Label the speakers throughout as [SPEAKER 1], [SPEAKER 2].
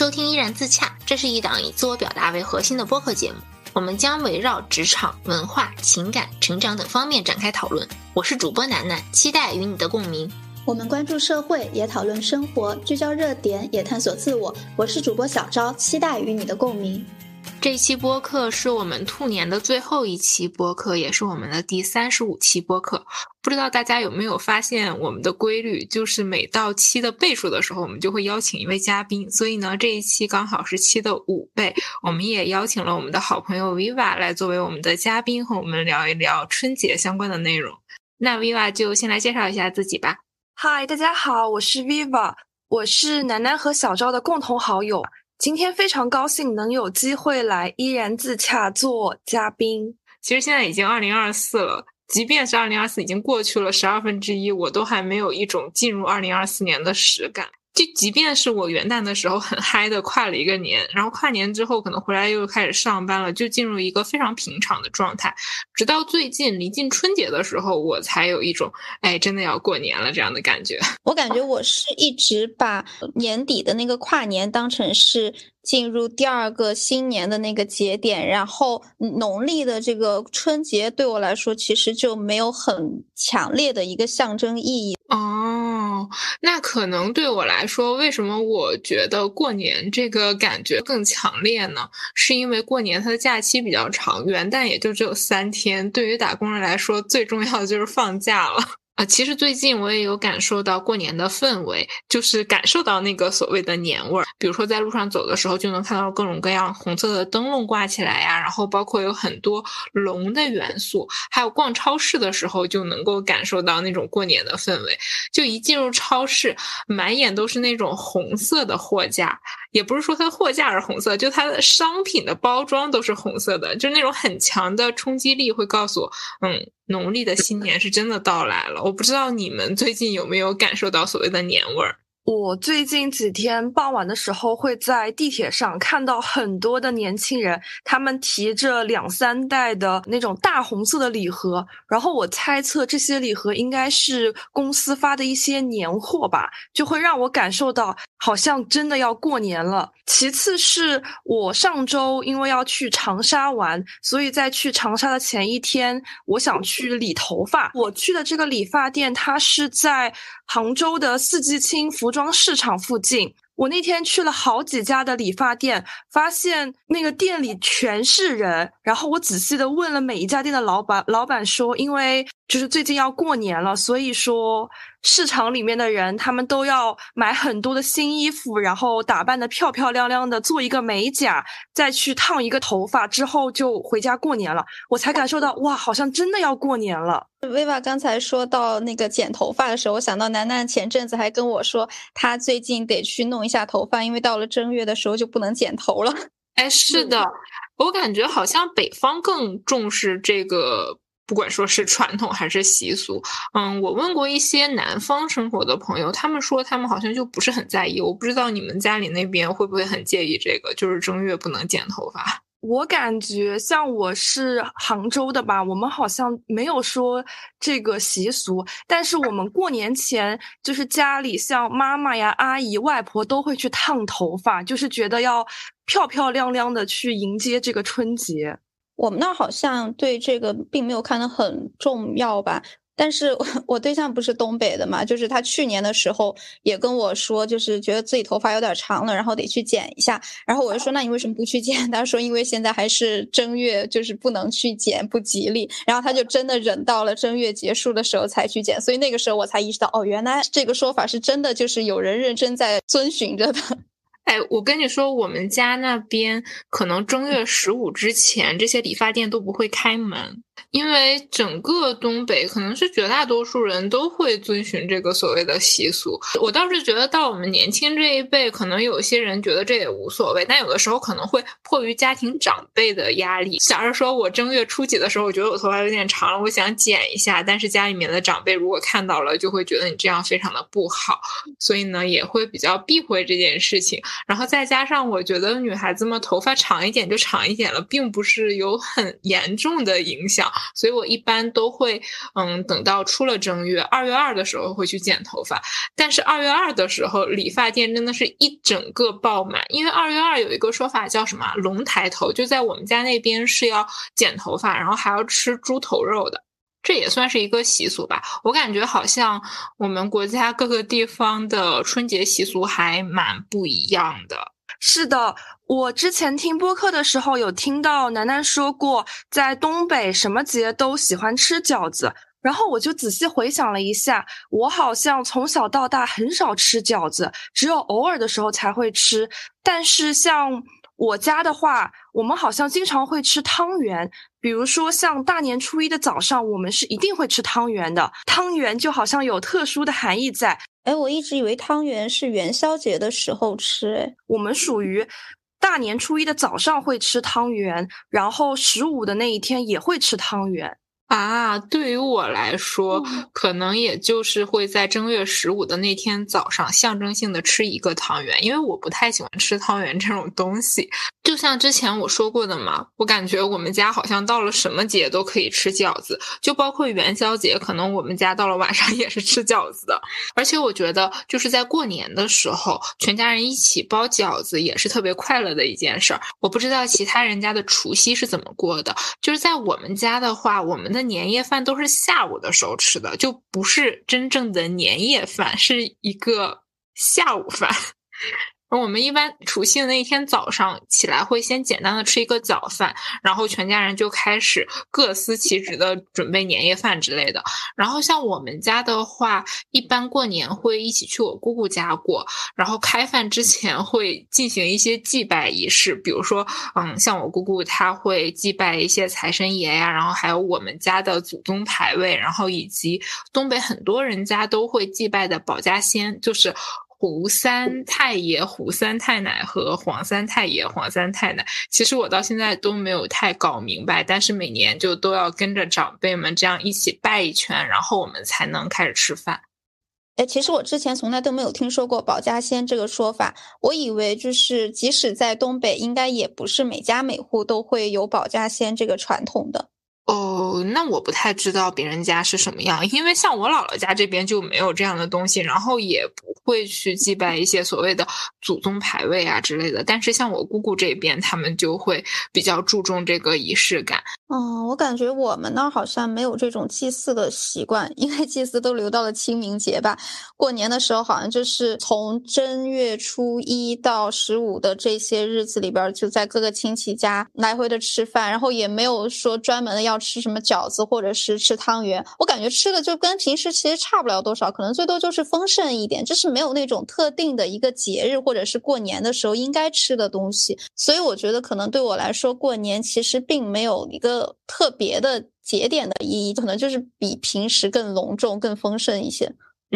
[SPEAKER 1] 收听《依然自洽》，这是一档以自我表达为核心的播客节目。我们将围绕职场、文化、情感、成长等方面展开讨论。我是主播楠楠，期待与你的共鸣。
[SPEAKER 2] 我们关注社会，也讨论生活，聚焦热点，也探索自我。我是主播小昭，期待与你的共鸣。
[SPEAKER 1] 这一期播客是我们兔年的最后一期播客，也是我们的第三十五期播客。不知道大家有没有发现我们的规律，就是每到七的倍数的时候，我们就会邀请一位嘉宾。所以呢，这一期刚好是七的五倍，我们也邀请了我们的好朋友 Viva 来作为我们的嘉宾，和我们聊一聊春节相关的内容。那 Viva 就先来介绍一下自己吧。
[SPEAKER 3] 嗨，大家好，我是 Viva，我是楠楠和小昭的共同好友。今天非常高兴能有机会来依然自洽做嘉宾。
[SPEAKER 1] 其实现在已经二零二四了，即便是二零二四已经过去了十二分之一，我都还没有一种进入二零二四年的实感。就即便是我元旦的时候很嗨的跨了一个年，然后跨年之后可能回来又开始上班了，就进入一个非常平常的状态。直到最近临近春节的时候，我才有一种哎，真的要过年了这样的感觉。
[SPEAKER 2] 我感觉我是一直把年底的那个跨年当成是。进入第二个新年的那个节点，然后农历的这个春节对我来说其实就没有很强烈的一个象征意义。
[SPEAKER 1] 哦，那可能对我来说，为什么我觉得过年这个感觉更强烈呢？是因为过年它的假期比较长，元旦也就只有三天，对于打工人来说，最重要的就是放假了。啊，其实最近我也有感受到过年的氛围，就是感受到那个所谓的年味儿。比如说在路上走的时候，就能看到各种各样红色的灯笼挂起来呀，然后包括有很多龙的元素，还有逛超市的时候就能够感受到那种过年的氛围。就一进入超市，满眼都是那种红色的货架，也不是说它货架是红色，就它的商品的包装都是红色的，就那种很强的冲击力会告诉我，嗯。农历的新年是真的到来了，我不知道你们最近有没有感受到所谓的年味儿。
[SPEAKER 3] 我最近几天傍晚的时候会在地铁上看到很多的年轻人，他们提着两三袋的那种大红色的礼盒，然后我猜测这些礼盒应该是公司发的一些年货吧，就会让我感受到好像真的要过年了。其次是我上周因为要去长沙玩，所以在去长沙的前一天，我想去理头发。我去的这个理发店，它是在杭州的四季青服装。装市场附近，我那天去了好几家的理发店，发现那个店里全是人。然后我仔细的问了每一家店的老板，老板说，因为就是最近要过年了，所以说。市场里面的人，他们都要买很多的新衣服，然后打扮的漂漂亮亮的，做一个美甲，再去烫一个头发，之后就回家过年了。我才感受到，哇，好像真的要过年了。
[SPEAKER 2] 薇娃刚才说到那个剪头发的时候，我想到楠楠前阵子还跟我说，她最近得去弄一下头发，因为到了正月的时候就不能剪头了。
[SPEAKER 1] 哎，是的，我感觉好像北方更重视这个。不管说是传统还是习俗，嗯，我问过一些南方生活的朋友，他们说他们好像就不是很在意。我不知道你们家里那边会不会很介意这个，就是正月不能剪头发。
[SPEAKER 3] 我感觉像我是杭州的吧，我们好像没有说这个习俗，但是我们过年前就是家里像妈妈呀、阿姨、外婆都会去烫头发，就是觉得要漂漂亮亮的去迎接这个春节。
[SPEAKER 2] 我们那儿好像对这个并没有看得很重要吧，但是 我对象不是东北的嘛，就是他去年的时候也跟我说，就是觉得自己头发有点长了，然后得去剪一下。然后我就说，那你为什么不去剪？他说，因为现在还是正月，就是不能去剪，不吉利。然后他就真的忍到了正月结束的时候才去剪，所以那个时候我才意识到，哦，原来这个说法是真的，就是有人认真在遵循着的。
[SPEAKER 1] 哎，我跟你说，我们家那边可能正月十五之前，这些理发店都不会开门。因为整个东北可能是绝大多数人都会遵循这个所谓的习俗，我倒是觉得到我们年轻这一辈，可能有些人觉得这也无所谓，但有的时候可能会迫于家庭长辈的压力。假如说我正月初几的时候，我觉得我头发有点长了，我想剪一下，但是家里面的长辈如果看到了，就会觉得你这样非常的不好，所以呢也会比较避讳这件事情。然后再加上我觉得女孩子们头发长一点就长一点了，并不是有很严重的影响。所以我一般都会，嗯，等到出了正月，二月二的时候会去剪头发。但是二月二的时候，理发店真的是一整个爆满，因为二月二有一个说法叫什么“龙抬头”，就在我们家那边是要剪头发，然后还要吃猪头肉的。这也算是一个习俗吧，我感觉好像我们国家各个地方的春节习俗还蛮不一样的。
[SPEAKER 3] 是的，我之前听播客的时候有听到楠楠说过，在东北什么节都喜欢吃饺子，然后我就仔细回想了一下，我好像从小到大很少吃饺子，只有偶尔的时候才会吃。但是像我家的话，我们好像经常会吃汤圆。比如说，像大年初一的早上，我们是一定会吃汤圆的。汤圆就好像有特殊的含义在。
[SPEAKER 2] 哎，我一直以为汤圆是元宵节的时候吃。哎，
[SPEAKER 3] 我们属于大年初一的早上会吃汤圆，然后十五的那一天也会吃汤圆。
[SPEAKER 1] 啊，对于我来说，可能也就是会在正月十五的那天早上，象征性的吃一个汤圆，因为我不太喜欢吃汤圆这种东西。就像之前我说过的嘛，我感觉我们家好像到了什么节都可以吃饺子，就包括元宵节，可能我们家到了晚上也是吃饺子的。而且我觉得，就是在过年的时候，全家人一起包饺子也是特别快乐的一件事儿。我不知道其他人家的除夕是怎么过的，就是在我们家的话，我们的。年夜饭都是下午的时候吃的，就不是真正的年夜饭，是一个下午饭。我们一般除夕的那一天早上起来，会先简单的吃一个早饭，然后全家人就开始各司其职的准备年夜饭之类的。然后像我们家的话，一般过年会一起去我姑姑家过，然后开饭之前会进行一些祭拜仪式，比如说，嗯，像我姑姑她会祭拜一些财神爷呀，然后还有我们家的祖宗牌位，然后以及东北很多人家都会祭拜的保家仙，就是。胡三太爷、胡三太奶和黄三太爷、黄三太奶，其实我到现在都没有太搞明白，但是每年就都要跟着长辈们这样一起拜一圈，然后我们才能开始吃饭。
[SPEAKER 2] 哎，其实我之前从来都没有听说过保家仙这个说法，我以为就是即使在东北，应该也不是每家每户都会有保家仙这个传统的。
[SPEAKER 1] 哦，哦那我不太知道别人家是什么样，因为像我姥姥家这边就没有这样的东西，然后也不会去祭拜一些所谓的祖宗牌位啊之类的。但是像我姑姑这边，他们就会比较注重这个仪式感。
[SPEAKER 2] 嗯，我感觉我们那儿好像没有这种祭祀的习惯，因为祭祀都留到了清明节吧。过年的时候，好像就是从正月初一到十五的这些日子里边，就在各个亲戚家来回的吃饭，然后也没有说专门的要。吃什么什么饺子，或者是吃汤圆，我感觉吃的就跟平时其实差不了多少，可能最多就是丰盛一点，就是没有那种特定的一个节日或者是过年的时候应该吃的东西。所以我觉得可能对我来说，过年其实并没有一个特别的节点的意义，可能就是比平时更隆重、更丰盛一些。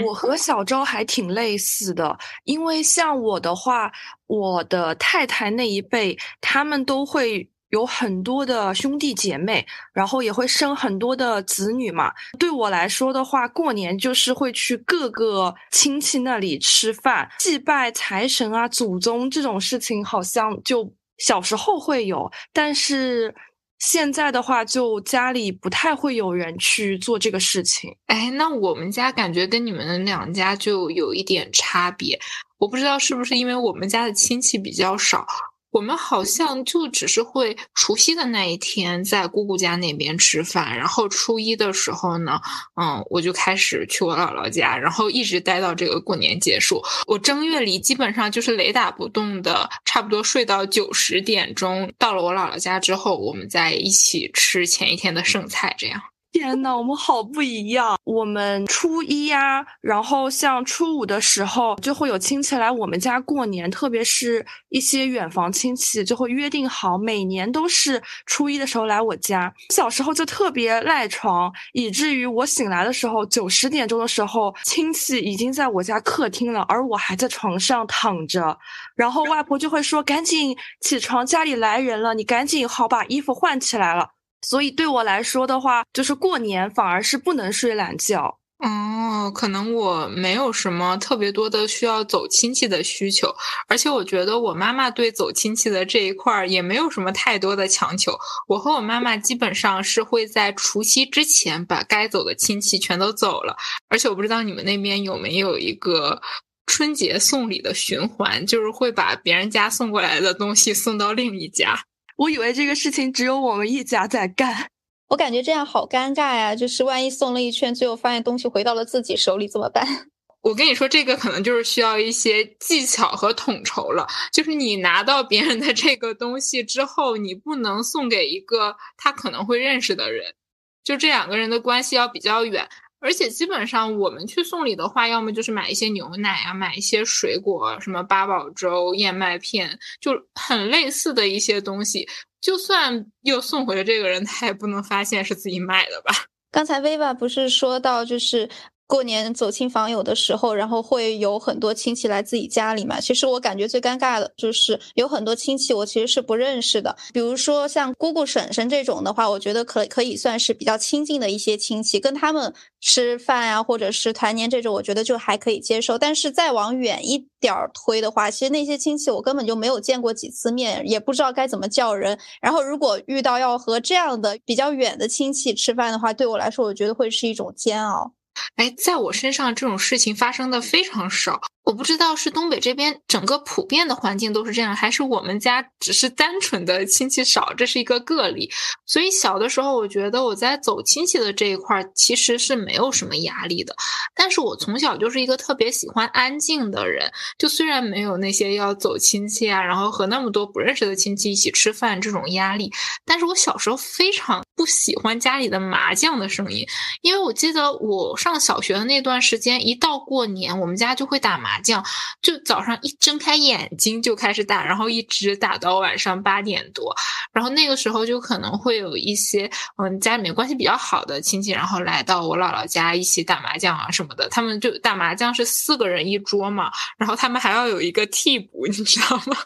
[SPEAKER 3] 我和小昭还挺类似的，因为像我的话，我的太太那一辈，他们都会。有很多的兄弟姐妹，然后也会生很多的子女嘛。对我来说的话，过年就是会去各个亲戚那里吃饭，祭拜财神啊、祖宗这种事情，好像就小时候会有，但是现在的话，就家里不太会有人去做这个事情。
[SPEAKER 1] 哎，那我们家感觉跟你们两家就有一点差别，我不知道是不是因为我们家的亲戚比较少。我们好像就只是会除夕的那一天在姑姑家那边吃饭，然后初一的时候呢，嗯，我就开始去我姥姥家，然后一直待到这个过年结束。我正月里基本上就是雷打不动的，差不多睡到九十点钟，到了我姥姥家之后，我们再一起吃前一天的剩菜，这样。
[SPEAKER 3] 天呐，我们好不一样！我们初一呀，然后像初五的时候，就会有亲戚来我们家过年，特别是一些远房亲戚，就会约定好每年都是初一的时候来我家。小时候就特别赖床，以至于我醒来的时候，九十点钟的时候，亲戚已经在我家客厅了，而我还在床上躺着。然后外婆就会说：“赶紧起床，家里来人了，你赶紧好把衣服换起来了。”所以对我来说的话，就是过年反而是不能睡懒觉。
[SPEAKER 1] 哦，可能我没有什么特别多的需要走亲戚的需求，而且我觉得我妈妈对走亲戚的这一块儿也没有什么太多的强求。我和我妈妈基本上是会在除夕之前把该走的亲戚全都走了，而且我不知道你们那边有没有一个春节送礼的循环，就是会把别人家送过来的东西送到另一家。
[SPEAKER 3] 我以为这个事情只有我们一家在干。
[SPEAKER 2] 我感觉这样好尴尬呀！就是万一送了一圈，最后发现东西回到了自己手里怎么办？
[SPEAKER 1] 我跟你说，这个可能就是需要一些技巧和统筹了。就是你拿到别人的这个东西之后，你不能送给一个他可能会认识的人，就这两个人的关系要比较远。而且基本上我们去送礼的话，要么就是买一些牛奶啊，买一些水果，什么八宝粥、燕麦片，就很类似的一些东西。就算又送回了这个人，他也不能发现是自己买的吧？
[SPEAKER 2] 刚才 Viva 不是说到，就是。过年走亲访友的时候，然后会有很多亲戚来自己家里嘛。其实我感觉最尴尬的就是有很多亲戚我其实是不认识的。比如说像姑姑、婶婶这种的话，我觉得可可以算是比较亲近的一些亲戚，跟他们吃饭呀，或者是团年这种，我觉得就还可以接受。但是再往远一点儿推的话，其实那些亲戚我根本就没有见过几次面，也不知道该怎么叫人。然后如果遇到要和这样的比较远的亲戚吃饭的话，对我来说，我觉得会是一种煎熬。
[SPEAKER 1] 哎，在我身上这种事情发生的非常少。我不知道是东北这边整个普遍的环境都是这样，还是我们家只是单纯的亲戚少，这是一个个例。所以小的时候，我觉得我在走亲戚的这一块其实是没有什么压力的。但是我从小就是一个特别喜欢安静的人，就虽然没有那些要走亲戚啊，然后和那么多不认识的亲戚一起吃饭这种压力，但是我小时候非常不喜欢家里的麻将的声音，因为我记得我上小学的那段时间，一到过年，我们家就会打麻。麻将就早上一睁开眼睛就开始打，然后一直打到晚上八点多，然后那个时候就可能会有一些嗯家里面关系比较好的亲戚，然后来到我姥姥家一起打麻将啊什么的。他们就打麻将是四个人一桌嘛，然后他们还要有一个替补，你知道吗？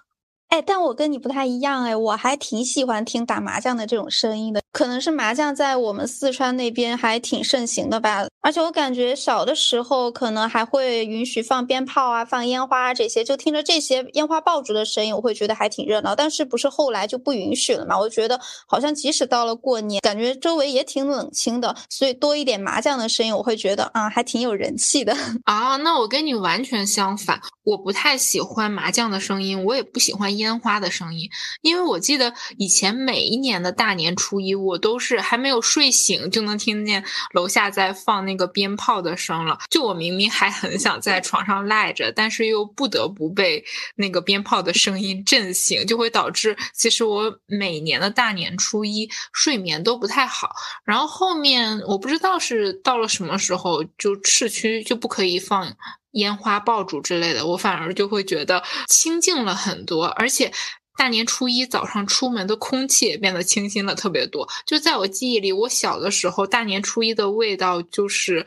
[SPEAKER 2] 哎，但我跟你不太一样哎，我还挺喜欢听打麻将的这种声音的。可能是麻将在我们四川那边还挺盛行的吧。而且我感觉小的时候可能还会允许放鞭炮啊、放烟花啊这些，就听着这些烟花爆竹的声音，我会觉得还挺热闹。但是不是后来就不允许了嘛？我觉得好像即使到了过年，感觉周围也挺冷清的，所以多一点麻将的声音，我会觉得啊，还挺有人气的
[SPEAKER 1] 啊。那我跟你完全相反，我不太喜欢麻将的声音，我也不喜欢。烟花的声音，因为我记得以前每一年的大年初一，我都是还没有睡醒就能听见楼下在放那个鞭炮的声了。就我明明还很想在床上赖着，但是又不得不被那个鞭炮的声音震醒，就会导致其实我每年的大年初一睡眠都不太好。然后后面我不知道是到了什么时候，就市区就不可以放。烟花爆竹之类的，我反而就会觉得清静了很多，而且大年初一早上出门的空气也变得清新了特别多。就在我记忆里，我小的时候，大年初一的味道就是。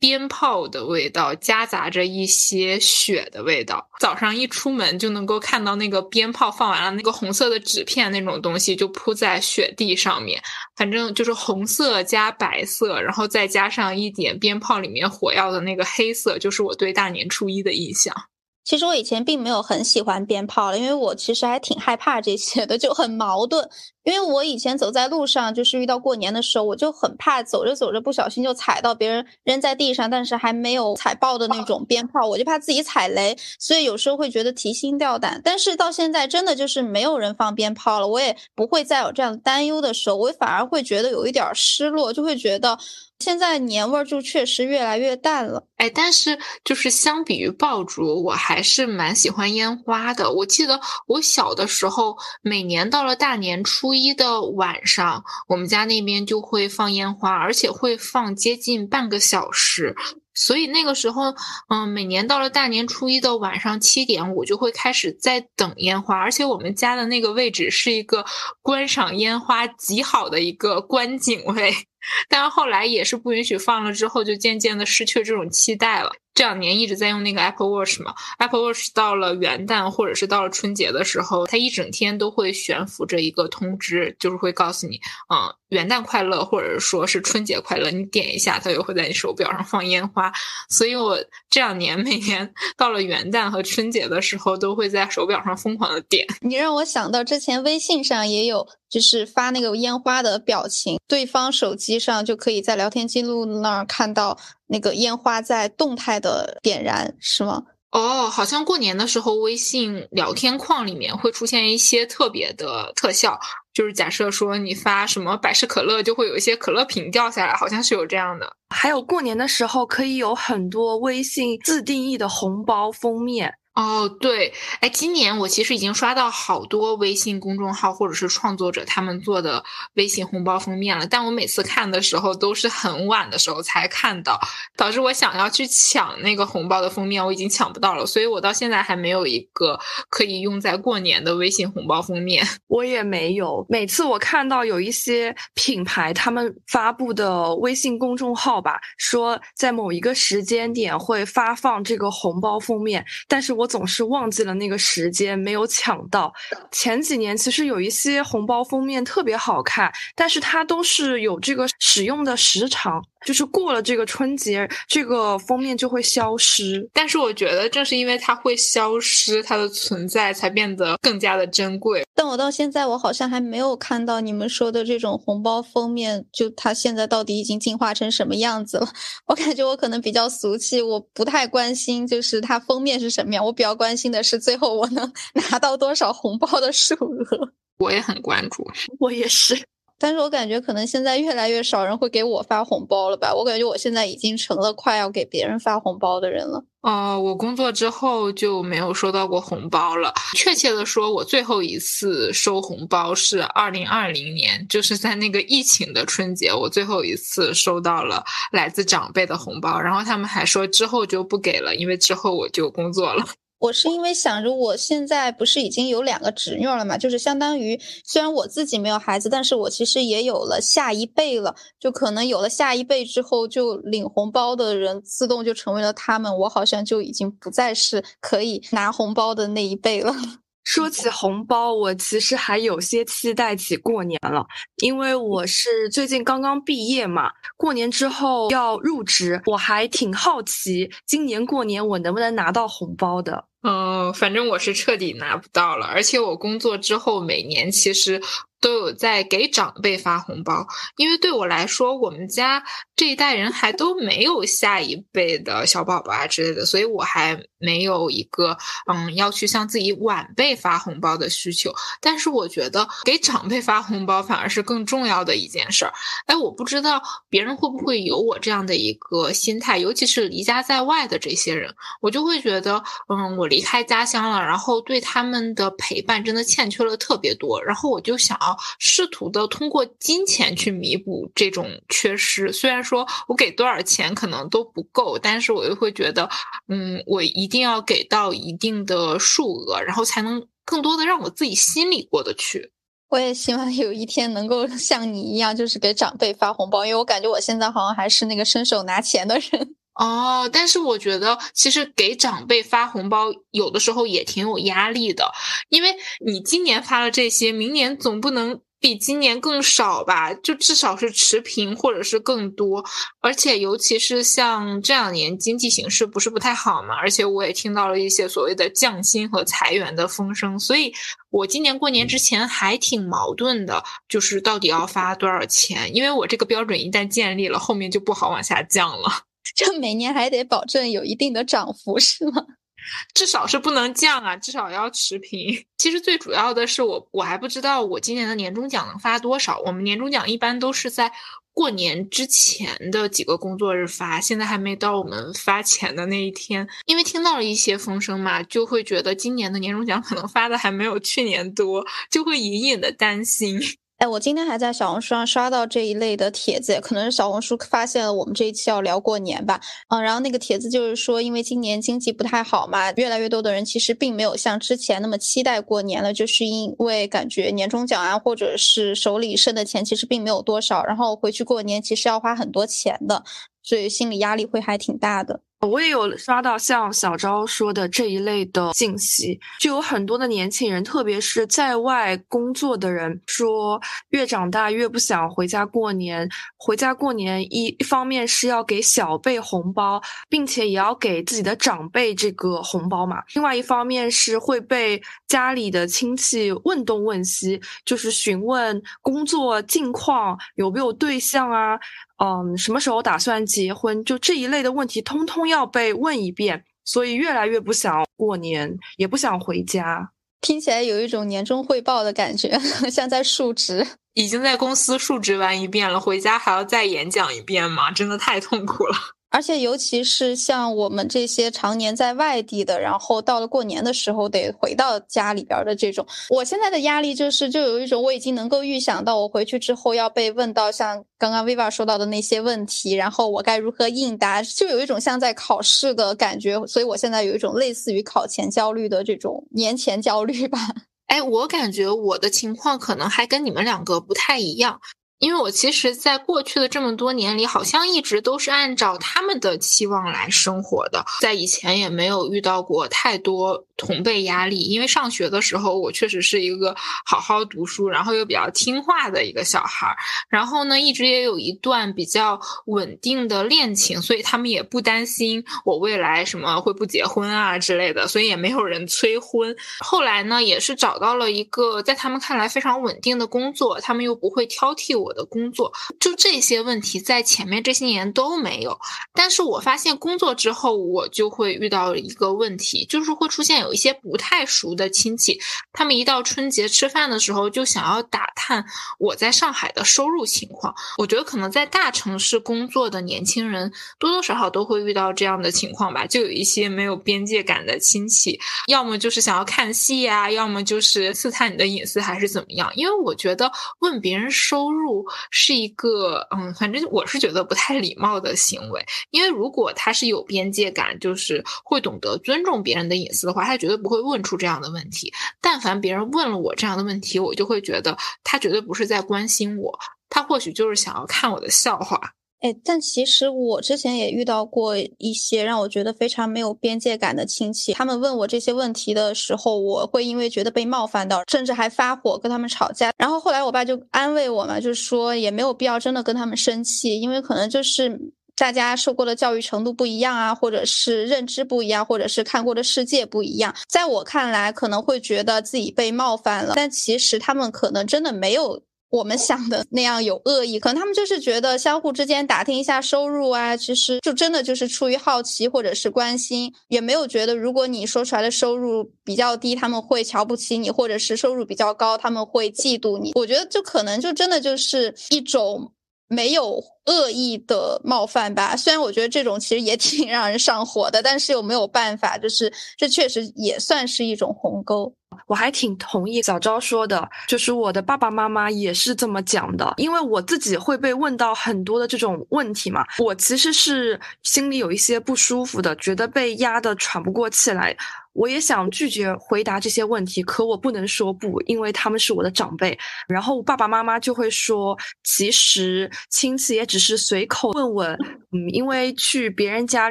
[SPEAKER 1] 鞭炮的味道夹杂着一些雪的味道，早上一出门就能够看到那个鞭炮放完了，那个红色的纸片那种东西就铺在雪地上面，反正就是红色加白色，然后再加上一点鞭炮里面火药的那个黑色，就是我对大年初一的印象。
[SPEAKER 2] 其实我以前并没有很喜欢鞭炮了，因为我其实还挺害怕这些的，就很矛盾。因为我以前走在路上，就是遇到过年的时候，我就很怕走着走着不小心就踩到别人扔在地上，但是还没有踩爆的那种鞭炮，我就怕自己踩雷，所以有时候会觉得提心吊胆。但是到现在真的就是没有人放鞭炮了，我也不会再有这样担忧的时候，我反而会觉得有一点失落，就会觉得。现在年味儿就确实越来越淡了，
[SPEAKER 1] 哎，但是就是相比于爆竹，我还是蛮喜欢烟花的。我记得我小的时候，每年到了大年初一的晚上，我们家那边就会放烟花，而且会放接近半个小时。所以那个时候，嗯，每年到了大年初一的晚上七点，我就会开始在等烟花，而且我们家的那个位置是一个观赏烟花极好的一个观景位。但是后来也是不允许放了，之后就渐渐的失去这种期待了。这两年一直在用那个 Apple Watch 嘛，Apple Watch 到了元旦或者是到了春节的时候，它一整天都会悬浮着一个通知，就是会告诉你，嗯，元旦快乐，或者说是春节快乐。你点一下，它就会在你手表上放烟花。所以我这两年每年到了元旦和春节的时候，都会在手表上疯狂的点。
[SPEAKER 2] 你让我想到之前微信上也有，就是发那个烟花的表情，对方手机上就可以在聊天记录那儿看到。那个烟花在动态的点燃是吗？
[SPEAKER 1] 哦，好像过年的时候，微信聊天框里面会出现一些特别的特效，就是假设说你发什么百事可乐，就会有一些可乐瓶掉下来，好像是有这样的。
[SPEAKER 3] 还有过年的时候，可以有很多微信自定义的红包封面。
[SPEAKER 1] 哦，对，哎，今年我其实已经刷到好多微信公众号或者是创作者他们做的微信红包封面了，但我每次看的时候都是很晚的时候才看到，导致我想要去抢那个红包的封面，我已经抢不到了，所以我到现在还没有一个可以用在过年的微信红包封面。
[SPEAKER 3] 我也没有，每次我看到有一些品牌他们发布的微信公众号吧，说在某一个时间点会发放这个红包封面，但是。我总是忘记了那个时间，没有抢到。前几年其实有一些红包封面特别好看，但是它都是有这个使用的时长。就是过了这个春节，这个封面就会消失。
[SPEAKER 1] 但是我觉得，正是因为它会消失，它的存在才变得更加的珍贵。
[SPEAKER 2] 但我到现在，我好像还没有看到你们说的这种红包封面，就它现在到底已经进化成什么样子了？我感觉我可能比较俗气，我不太关心，就是它封面是什么样。我比较关心的是，最后我能 拿到多少红包的数额。
[SPEAKER 1] 我也很关注，
[SPEAKER 3] 我也是。
[SPEAKER 2] 但是我感觉可能现在越来越少人会给我发红包了吧？我感觉我现在已经成了快要给别人发红包的人了。
[SPEAKER 1] 哦，我工作之后就没有收到过红包了。确切的说，我最后一次收红包是二零二零年，就是在那个疫情的春节，我最后一次收到了来自长辈的红包。然后他们还说之后就不给了，因为之后我就工作了。
[SPEAKER 2] 我是因为想着我现在不是已经有两个侄女了嘛，就是相当于虽然我自己没有孩子，但是我其实也有了下一辈了，就可能有了下一辈之后，就领红包的人自动就成为了他们，我好像就已经不再是可以拿红包的那一辈了。
[SPEAKER 3] 说起红包，我其实还有些期待起过年了，因为我是最近刚刚毕业嘛，过年之后要入职，我还挺好奇今年过年我能不能拿到红包的。
[SPEAKER 1] 嗯，反正我是彻底拿不到了，而且我工作之后每年其实。都有在给长辈发红包，因为对我来说，我们家这一代人还都没有下一辈的小宝宝啊之类的，所以我还没有一个嗯要去向自己晚辈发红包的需求。但是我觉得给长辈发红包反而是更重要的一件事儿。哎，我不知道别人会不会有我这样的一个心态，尤其是离家在外的这些人，我就会觉得嗯，我离开家乡了，然后对他们的陪伴真的欠缺了特别多，然后我就想。试图的通过金钱去弥补这种缺失，虽然说我给多少钱可能都不够，但是我又会觉得，嗯，我一定要给到一定的数额，然后才能更多的让我自己心里过得去。
[SPEAKER 2] 我也希望有一天能够像你一样，就是给长辈发红包，因为我感觉我现在好像还是那个伸手拿钱的人。
[SPEAKER 1] 哦，但是我觉得其实给长辈发红包有的时候也挺有压力的，因为你今年发了这些，明年总不能比今年更少吧？就至少是持平或者是更多。而且尤其是像这两年经济形势不是不太好嘛，而且我也听到了一些所谓的降薪和裁员的风声，所以我今年过年之前还挺矛盾的，就是到底要发多少钱？因为我这个标准一旦建立了，后面就不好往下降了。
[SPEAKER 2] 就每年还得保证有一定的涨幅，是吗？
[SPEAKER 1] 至少是不能降啊，至少要持平。其实最主要的是，我我还不知道我今年的年终奖能发多少。我们年终奖一般都是在过年之前的几个工作日发，现在还没到我们发钱的那一天。因为听到了一些风声嘛，就会觉得今年的年终奖可能发的还没有去年多，就会隐隐的担心。
[SPEAKER 2] 哎，我今天还在小红书上刷到这一类的帖子，可能是小红书发现了我们这一期要聊过年吧。嗯，然后那个帖子就是说，因为今年经济不太好嘛，越来越多的人其实并没有像之前那么期待过年了，就是因为感觉年终奖啊，或者是手里剩的钱其实并没有多少，然后回去过年其实要花很多钱的，所以心理压力会还挺大的。
[SPEAKER 3] 我也有刷到像小昭说的这一类的信息，就有很多的年轻人，特别是在外工作的人，说越长大越不想回家过年。回家过年一一方面是要给小辈红包，并且也要给自己的长辈这个红包嘛。另外一方面是会被家里的亲戚问东问西，就是询问工作近况，有没有对象啊。嗯，什么时候打算结婚？就这一类的问题，通通要被问一遍，所以越来越不想过年，也不想回家。
[SPEAKER 2] 听起来有一种年终汇报的感觉，像在述职。
[SPEAKER 1] 已经在公司述职完一遍了，回家还要再演讲一遍吗？真的太痛苦了。
[SPEAKER 2] 而且，尤其是像我们这些常年在外地的，然后到了过年的时候得回到家里边的这种，我现在的压力就是，就有一种我已经能够预想到，我回去之后要被问到像刚刚 Viva 说到的那些问题，然后我该如何应答，就有一种像在考试的感觉。所以我现在有一种类似于考前焦虑的这种年前焦虑吧。
[SPEAKER 1] 哎，我感觉我的情况可能还跟你们两个不太一样。因为我其实，在过去的这么多年里，好像一直都是按照他们的期望来生活的，在以前也没有遇到过太多同辈压力。因为上学的时候，我确实是一个好好读书，然后又比较听话的一个小孩儿。然后呢，一直也有一段比较稳定的恋情，所以他们也不担心我未来什么会不结婚啊之类的，所以也没有人催婚。后来呢，也是找到了一个在他们看来非常稳定的工作，他们又不会挑剔我。我的工作就这些问题，在前面这些年都没有。但是我发现工作之后，我就会遇到一个问题，就是会出现有一些不太熟的亲戚，他们一到春节吃饭的时候，就想要打探我在上海的收入情况。我觉得可能在大城市工作的年轻人，多多少少都会遇到这样的情况吧。就有一些没有边界感的亲戚，要么就是想要看戏呀，要么就是刺探你的隐私，还是怎么样。因为我觉得问别人收入。是一个嗯，反正我是觉得不太礼貌的行为，因为如果他是有边界感，就是会懂得尊重别人的隐私的话，他绝对不会问出这样的问题。但凡别人问了我这样的问题，我就会觉得他绝对不是在关心我，他或许就是想要看我的笑话。
[SPEAKER 2] 哎，但其实我之前也遇到过一些让我觉得非常没有边界感的亲戚，他们问我这些问题的时候，我会因为觉得被冒犯到，甚至还发火跟他们吵架。然后后来我爸就安慰我嘛，就说也没有必要真的跟他们生气，因为可能就是大家受过的教育程度不一样啊，或者是认知不一样，或者是看过的世界不一样。在我看来，可能会觉得自己被冒犯了，但其实他们可能真的没有。我们想的那样有恶意，可能他们就是觉得相互之间打听一下收入啊，其实就真的就是出于好奇或者是关心，也没有觉得如果你说出来的收入比较低，他们会瞧不起你，或者是收入比较高，他们会嫉妒你。我觉得就可能就真的就是一种没有恶意的冒犯吧。虽然我觉得这种其实也挺 让人上火的，但是又没有办法，就是这确实也算是一种鸿沟。
[SPEAKER 3] 我还挺同意小昭说的，就是我的爸爸妈妈也是这么讲的，因为我自己会被问到很多的这种问题嘛，我其实是心里有一些不舒服的，觉得被压得喘不过气来。我也想拒绝回答这些问题，可我不能说不，因为他们是我的长辈。然后爸爸妈妈就会说，其实亲戚也只是随口问问，嗯，因为去别人家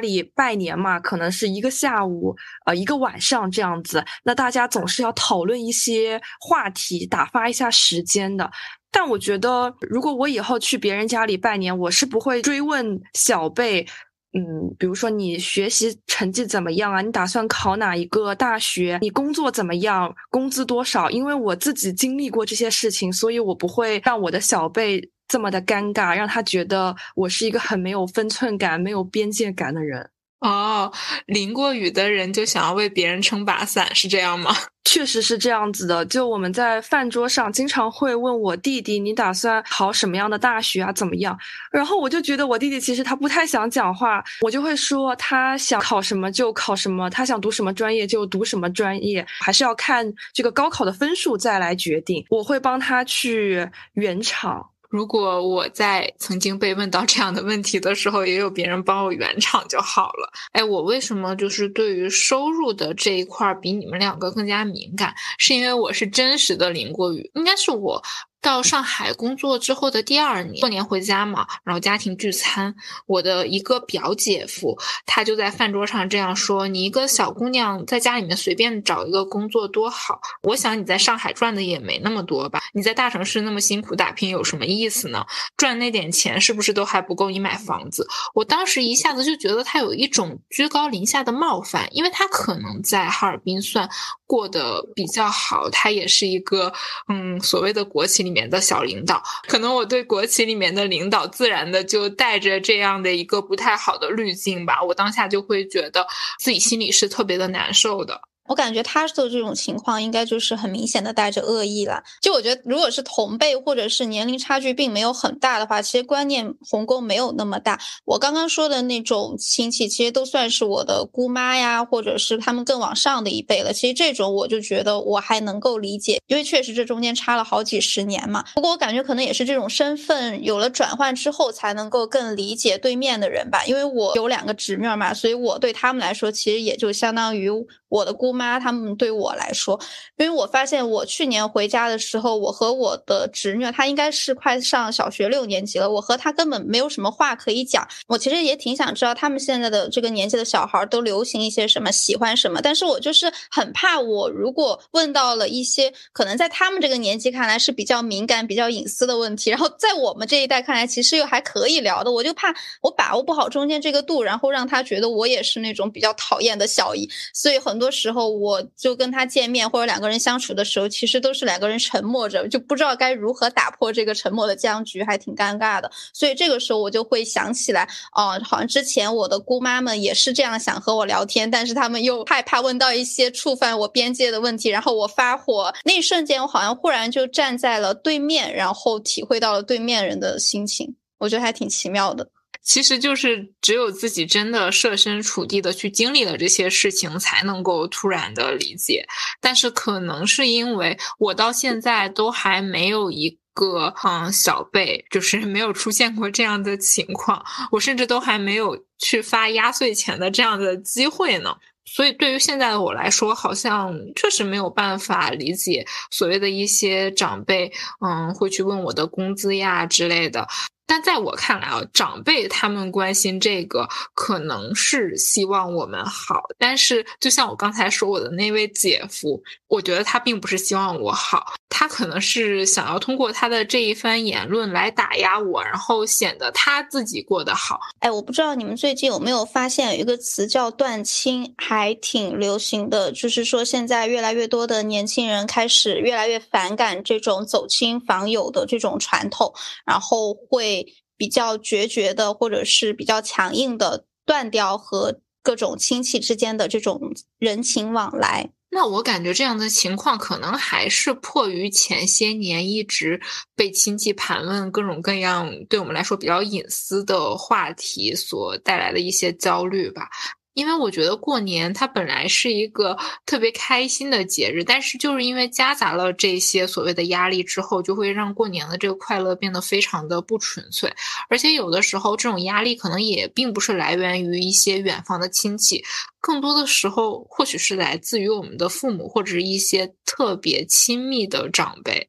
[SPEAKER 3] 里拜年嘛，可能是一个下午，呃，一个晚上这样子，那大家总是要讨论一些话题，打发一下时间的。但我觉得，如果我以后去别人家里拜年，我是不会追问小辈。嗯，比如说你学习成绩怎么样啊？你打算考哪一个大学？你工作怎么样？工资多少？因为我自己经历过这些事情，所以我不会让我的小辈这么的尴尬，让他觉得我是一个很没有分寸感、没有边界感的人。
[SPEAKER 1] 哦，淋过雨的人就想要为别人撑把伞，是这样吗？
[SPEAKER 3] 确实是这样子的。就我们在饭桌上经常会问我弟弟：“你打算考什么样的大学啊？怎么样？”然后我就觉得我弟弟其实他不太想讲话，我就会说他想考什么就考什么，他想读什么专业就读什么专业，还是要看这个高考的分数再来决定。我会帮他去圆场。
[SPEAKER 1] 如果我在曾经被问到这样的问题的时候，也有别人帮我圆场就好了。哎，我为什么就是对于收入的这一块比你们两个更加敏感？是因为我是真实的淋过雨，应该是我到上海工作之后的第二年，过年回家嘛，然后家庭聚餐，我的一个表姐夫，他就在饭桌上这样说：“你一个小姑娘在家里面随便找一个工作多好？我想你在上海赚的也没那么多吧？你在大城市那么辛苦打拼有什么意思呢？赚那点钱是不是都还不够你买房子？”我当时一下子就觉得他有一种居高临下的冒犯，因为他可能在哈尔滨算过得比较好，他也是一个嗯所谓的国企里。面的小领导，可能我对国企里面的领导自然的就带着这样的一个不太好的滤镜吧，我当下就会觉得自己心里是特别的难受的。
[SPEAKER 2] 我感觉他的这种情况应该就是很明显的带着恶意了。就我觉得，如果是同辈或者是年龄差距并没有很大的话，其实观念鸿沟没有那么大。我刚刚说的那种亲戚，其实都算是我的姑妈呀，或者是他们更往上的一辈了。其实这种我就觉得我还能够理解，因为确实这中间差了好几十年嘛。不过我感觉可能也是这种身份有了转换之后，才能够更理解对面的人吧。因为我有两个侄女嘛，所以我对他们来说，其实也就相当于我的姑妈。妈他们对我来说，因为我发现我去年回家的时候，我和我的侄女，她应该是快上小学六年级了，我和她根本没有什么话可以讲。我其实也挺想知道他们现在的这个年纪的小孩都流行一些什么，喜欢什么，但是我就是很怕，我如果问到了一些可能在他们这个年纪看来是比较敏感、比较隐私的问题，然后在我们这一代看来其实又还可以聊的，我就怕我把握不好中间这个度，然后让他觉得我也是那种比较讨厌的小姨，所以很多时候。我就跟他见面或者两个人相处的时候，其实都是两个人沉默着，就不知道该如何打破这个沉默的僵局，还挺尴尬的。所以这个时候我就会想起来，哦，好像之前我的姑妈们也是这样想和我聊天，但是他们又害怕问到一些触犯我边界的问题，然后我发火。那一瞬间，我好像忽然就站在了对面，然后体会到了对面人的心情，我觉得还挺奇妙的。
[SPEAKER 1] 其实就是只有自己真的设身处地的去经历了这些事情，才能够突然的理解。但是可能是因为我到现在都还没有一个嗯小辈，就是没有出现过这样的情况，我甚至都还没有去发压岁钱的这样的机会呢。所以对于现在的我来说，好像确实没有办法理解所谓的一些长辈，嗯，会去问我的工资呀之类的。但在我看来啊，长辈他们关心这个，可能是希望我们好。但是，就像我刚才说我的那位姐夫，我觉得他并不是希望我好，他可能是想要通过他的这一番言论来打压我，然后显得他自己过得好。
[SPEAKER 2] 哎，我不知道你们最近有没有发现有一个词叫断亲，还挺流行的。就是说，现在越来越多的年轻人开始越来越反感这种走亲访友的这种传统，然后会。比较决绝的，或者是比较强硬的，断掉和各种亲戚之间的这种人情往来。
[SPEAKER 1] 那我感觉这样的情况，可能还是迫于前些年一直被亲戚盘问各种各样对我们来说比较隐私的话题所带来的一些焦虑吧。因为我觉得过年它本来是一个特别开心的节日，但是就是因为夹杂了这些所谓的压力之后，就会让过年的这个快乐变得非常的不纯粹。而且有的时候这种压力可能也并不是来源于一些远方的亲戚，更多的时候或许是来自于我们的父母或者是一些特别亲密的长辈。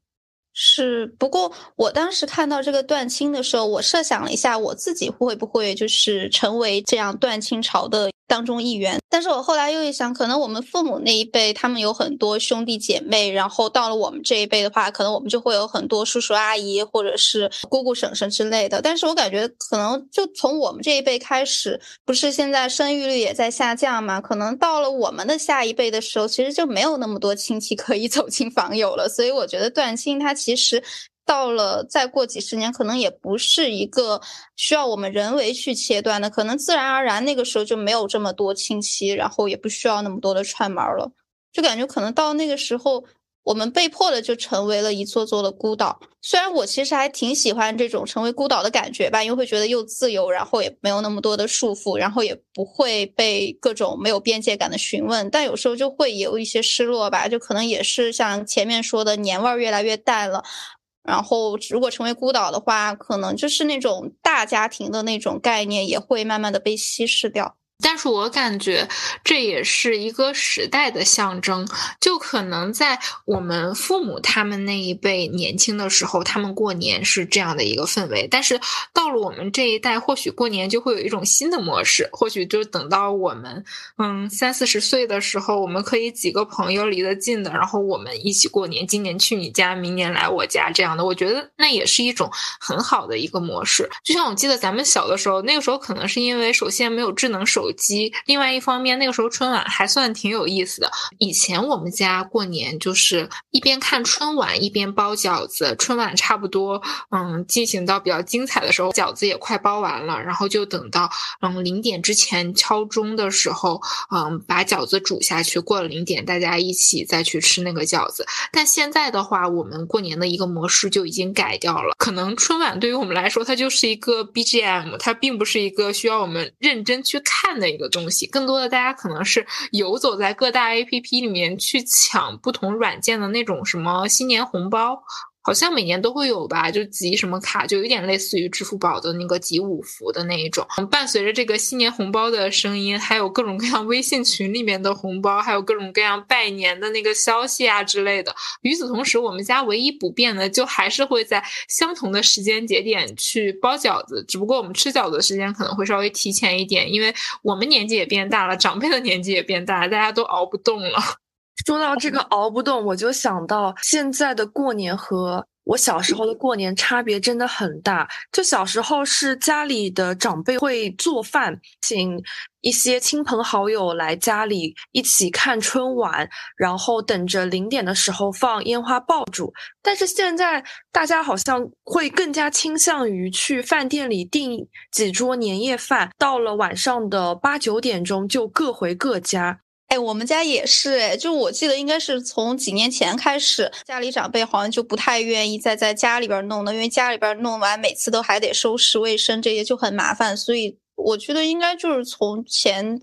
[SPEAKER 2] 是，不过我当时看到这个断亲的时候，我设想了一下，我自己会不会就是成为这样断亲潮的。当中一员，但是我后来又一想，可能我们父母那一辈，他们有很多兄弟姐妹，然后到了我们这一辈的话，可能我们就会有很多叔叔阿姨或者是姑姑婶婶之类的。但是我感觉，可能就从我们这一辈开始，不是现在生育率也在下降嘛？可能到了我们的下一辈的时候，其实就没有那么多亲戚可以 走亲访友了。所以我觉得断亲，它其实。到了再过几十年，可能也不是一个需要我们人为去切断的，可能自然而然那个时候就没有这么多亲戚，然后也不需要那么多的串门了，就感觉可能到那个时候，我们被迫的就成为了一座座的孤岛。虽然我其实还挺喜欢这种成为孤岛的感觉吧，因为会觉得又自由，然后也没有那么多的束缚，然后也不会被各种没有边界感的询问，但有时候就会有一些失落吧，就可能也是像前面说的年味儿越来越淡了。然后，如果成为孤岛的话，可能就是那种大家庭的那种概念也会慢慢的被稀释掉。
[SPEAKER 1] 但是我感觉这也是一个时代的象征，就可能在我们父母他们那一辈年轻的时候，他们过年是这样的一个氛围。但是到了我们这一代，或许过年就会有一种新的模式。或许就等到我们嗯三四十岁的时候，我们可以几个朋友离得近的，然后我们一起过年，今年去你家，明年来我家这样的。我觉得那也是一种很好的一个模式。就像我记得咱们小的时候，那个时候可能是因为首先没有智能手。机，另外一方面，那个时候春晚还算挺有意思的。以前我们家过年就是一边看春晚一边包饺子，春晚差不多嗯进行到比较精彩的时候，饺子也快包完了，然后就等到嗯零点之前敲钟的时候，嗯把饺子煮下去，过了零点大家一起再去吃那个饺子。但现在的话，我们过年的一个模式就已经改掉了，可能春晚对于我们来说，它就是一个 BGM，它并不是一个需要我们认真去看。的一个东西，更多的大家可能是游走在各大 APP 里面去抢不同软件的那种什么新年红包。好像每年都会有吧，就集什么卡，就有点类似于支付宝的那个集五福的那一种。伴随着这个新年红包的声音，还有各种各样微信群里面的红包，还有各种各样拜年的那个消息啊之类的。与此同时，我们家唯一不变的，就还是会在相同的时间节点去包饺子，只不过我们吃饺子的时间可能会稍微提前一点，因为我们年纪也变大了，长辈的年纪也变大，大家都熬不动了。
[SPEAKER 3] 说到这个熬不动，我就想到现在的过年和我小时候的过年差别真的很大。就小时候是家里的长辈会做饭，请一些亲朋好友来家里一起看春晚，然后等着零点的时候放烟花爆竹。但是现在大家好像会更加倾向于去饭店里订几桌年夜饭，到了晚上的八九点钟就各回各家。
[SPEAKER 2] 哎，我们家也是哎，就我记得应该是从几年前开始，家里长辈好像就不太愿意再在家里边弄了，因为家里边弄完每次都还得收拾卫生，这些就很麻烦。所以我觉得应该就是从前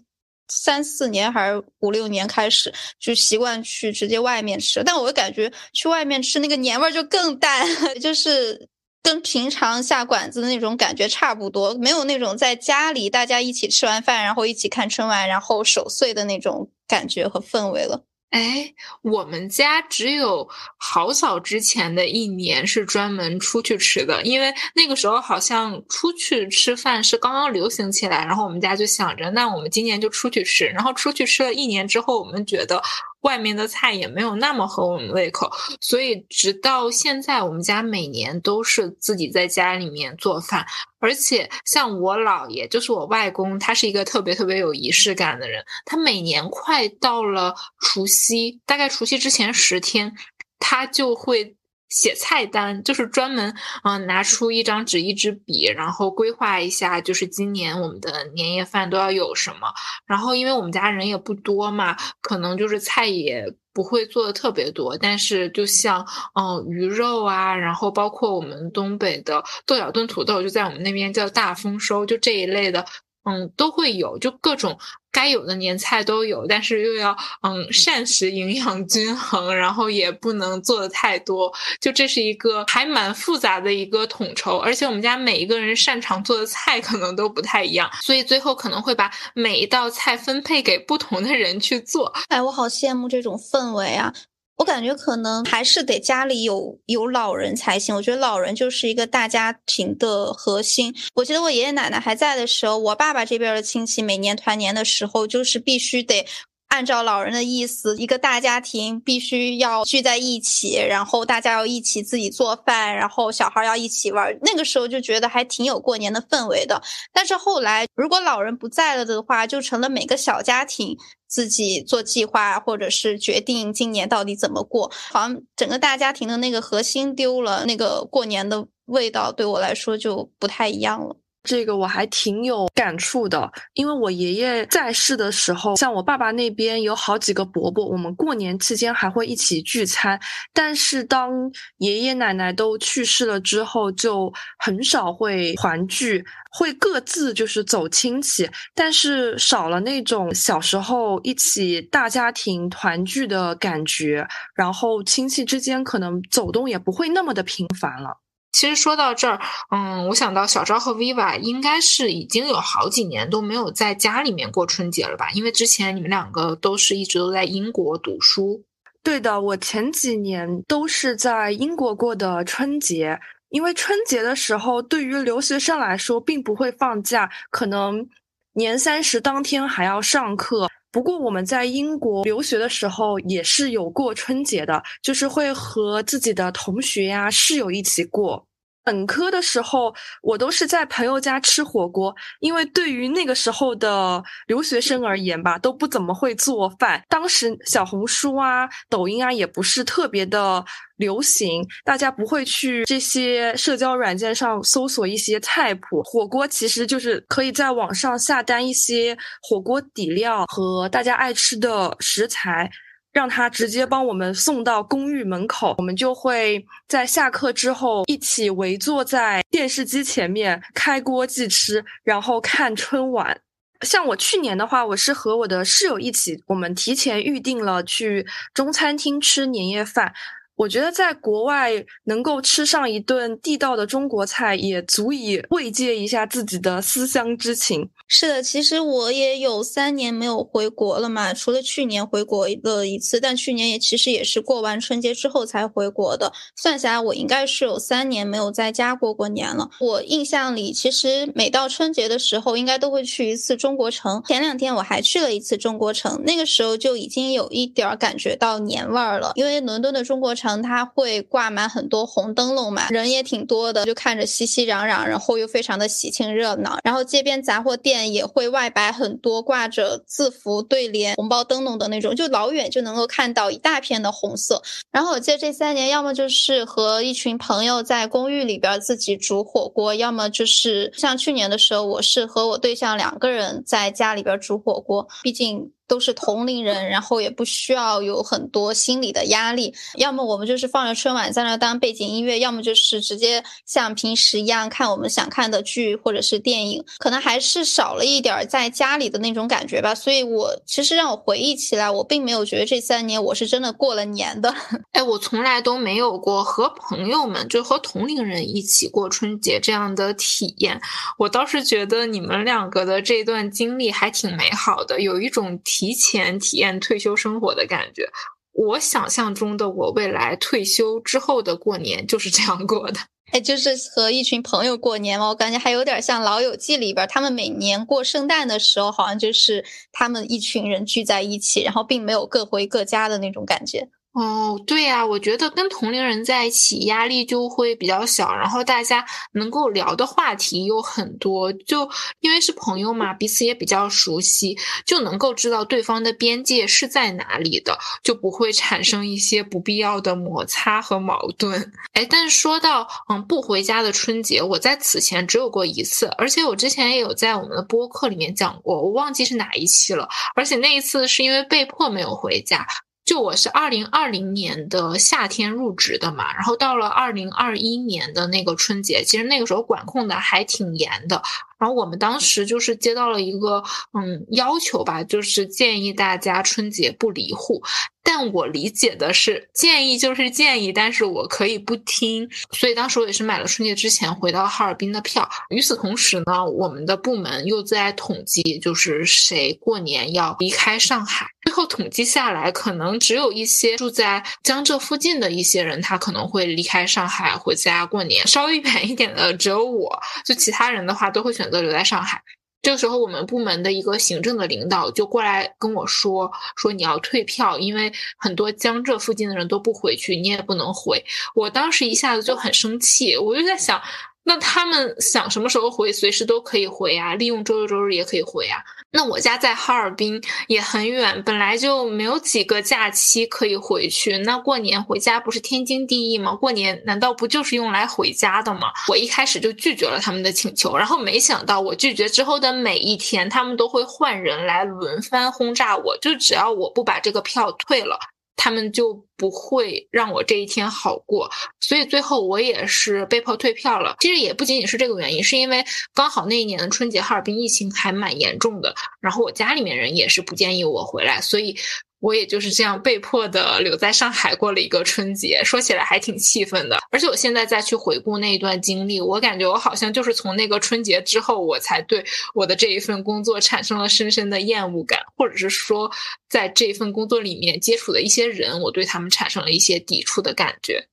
[SPEAKER 2] 三四年还是五六年开始，就习惯去直接外面吃。但我感觉去外面吃那个年味儿就更淡，就是。跟平常下馆子的那种感觉差不多，没有那种在家里大家一起吃完饭，然后一起看春晚，然后守岁的那种感觉和氛围了。
[SPEAKER 1] 哎，我们家只有好早之前的一年是专门出去吃的，因为那个时候好像出去吃饭是刚刚流行起来，然后我们家就想着，那我们今年就出去吃。然后出去吃了一年之后，我们觉得。外面的菜也没有那么合我们胃口，所以直到现在，我们家每年都是自己在家里面做饭。而且像我姥爷，就是我外公，他是一个特别特别有仪式感的人。他每年快到了除夕，大概除夕之前十天，他就会。写菜单就是专门，嗯，拿出一张纸、一支笔，然后规划一下，就是今年我们的年夜饭都要有什么。然后，因为我们家人也不多嘛，可能就是菜也不会做的特别多。但是，就像嗯鱼肉啊，然后包括我们东北的豆角炖土豆，就在我们那边叫大丰收，就这一类的。嗯，都会有，就各种该有的年菜都有，但是又要嗯膳食营养均衡，然后也不能做的太多，就这是一个还蛮复杂的一个统筹，而且我们家每一个人擅长做的菜可能都不太一样，所以最后可能会把每一道菜分配给不同的人去做。
[SPEAKER 2] 哎，我好羡慕这种氛围啊！我感觉可能还是得家里有有老人才行。我觉得老人就是一个大家庭的核心。我记得我爷爷奶奶还在的时候，我爸爸这边的亲戚每年团年的时候，就是必须得。按照老人的意思，一个大家庭必须要聚在一起，然后大家要一起自己做饭，然后小孩要一起玩。那个时候就觉得还挺有过年的氛围的。但是后来，如果老人不在了的话，就成了每个小家庭自己做计划，或者是决定今年到底怎么过。好像整个大家庭的那个核心丢了，那个过年的味道对我来说就不太一样了。
[SPEAKER 3] 这个我还挺有感触的，因为我爷爷在世的时候，像我爸爸那边有好几个伯伯，我们过年期间还会一起聚餐。但是当爷爷奶奶都去世了之后，就很少会团聚，会各自就是走亲戚，但是少了那种小时候一起大家庭团聚的感觉，然后亲戚之间可能走动也不会那么的频繁了。
[SPEAKER 1] 其实说到这儿，嗯，我想到小昭和 Viva 应该是已经有好几年都没有在家里面过春节了吧？因为之前你们两个都是一直都在英国读书。
[SPEAKER 3] 对的，我前几年都是在英国过的春节，因为春节的时候对于留学生来说并不会放假，可能年三十当天还要上课。不过我们在英国留学的时候也是有过春节的，就是会和自己的同学呀、室友一起过。本科的时候，我都是在朋友家吃火锅，因为对于那个时候的留学生而言吧，都不怎么会做饭。当时小红书啊、抖音啊也不是特别的流行，大家不会去这些社交软件上搜索一些菜谱。火锅其实就是可以在网上下单一些火锅底料和大家爱吃的食材。让他直接帮我们送到公寓门口，我们就会在下课之后一起围坐在电视机前面开锅即吃，然后看春晚。像我去年的话，我是和我的室友一起，我们提前预定了去中餐厅吃年夜饭。我觉得在国外能够吃上一顿地道的中国菜，也足以慰藉一下自己的思乡之情。
[SPEAKER 2] 是的，其实我也有三年没有回国了嘛，除了去年回国了一次，但去年也其实也是过完春节之后才回国的。算下来，我应该是有三年没有在家过过年了。我印象里，其实每到春节的时候，应该都会去一次中国城。前两天我还去了一次中国城，那个时候就已经有一点感觉到年味儿了，因为伦敦的中国城。它会挂满很多红灯笼嘛，人也挺多的，就看着熙熙攘攘，然后又非常的喜庆热闹。然后街边杂货店也会外摆很多挂着字符对联、红包灯笼的那种，就老远就能够看到一大片的红色。然后我记得这三年，要么就是和一群朋友在公寓里边自己煮火锅，要么就是像去年的时候，我是和我对象两个人在家里边煮火锅，毕竟。都是同龄人，然后也不需要有很多心理的压力。要么我们就是放着春晚在那当背景音乐，要么就是直接像平时一样看我们想看的剧或者是电影。可能还是少了一点在家里的那种感觉吧。所以我其实让我回忆起来，我并没有觉得这三年我是真的过了年的。
[SPEAKER 1] 哎，我从来都没有过和朋友们，就和同龄人一起过春节这样的体验。我倒是觉得你们两个的这段经历还挺美好的，有一种。提前体验退休生活的感觉，我想象中的我未来退休之后的过年就是这样过的。
[SPEAKER 2] 哎，就是和一群朋友过年嘛，我感觉还有点像《老友记》里边，他们每年过圣诞的时候，好像就是他们一群人聚在一起，然后并没有各回各家的那种感觉。
[SPEAKER 1] 哦，对呀，我觉得跟同龄人在一起压力就会比较小，然后大家能够聊的话题有很多，就因为是朋友嘛，彼此也比较熟悉，就能够知道对方的边界是在哪里的，就不会产生一些不必要的摩擦和矛盾。哎，但是说到嗯不回家的春节，我在此前只有过一次，而且我之前也有在我们的播客里面讲过，我忘记是哪一期了，而且那一次是因为被迫没有回家。就我是二零二零年的夏天入职的嘛，然后到了二零二一年的那个春节，其实那个时候管控的还挺严的。然后我们当时就是接到了一个嗯要求吧，就是建议大家春节不离户。但我理解的是建议就是建议，但是我可以不听。所以当时我也是买了春节之前回到哈尔滨的票。与此同时呢，我们的部门又在统计，就是谁过年要离开上海。后统计下来，可能只有一些住在江浙附近的一些人，他可能会离开上海回家过年。稍微远一点的只有我，就其他人的话都会选。择留在上海，这个时候我们部门的一个行政的领导就过来跟我说：“说你要退票，因为很多江浙附近的人都不回去，你也不能回。”我当时一下子就很生气，我就在想。那他们想什么时候回，随时都可以回啊，利用周六周日也可以回啊。那我家在哈尔滨也很远，本来就没有几个假期可以回去。那过年回家不是天经地义吗？过年难道不就是用来回家的吗？我一开始就拒绝了他们的请求，然后没想到我拒绝之后的每一天，他们都会换人来轮番轰炸我，就只要我不把这个票退了。他们就不会让我这一天好过，所以最后我也是被迫退票了。其实也不仅仅是这个原因，是因为刚好那一年的春节哈尔滨疫情还蛮严重的，然后我家里面人也是不建议我回来，所以我也就是这样被迫的留在上海过了一个春节，说起来还挺气愤的。而且我现在再去回顾那一段经历，我感觉我好像就是从那个春节之后，我才对我的这一份工作产生了深深的厌恶感，或者是说，在这一份工作里面接触的一些人，我对他们产生了一些抵触的感觉。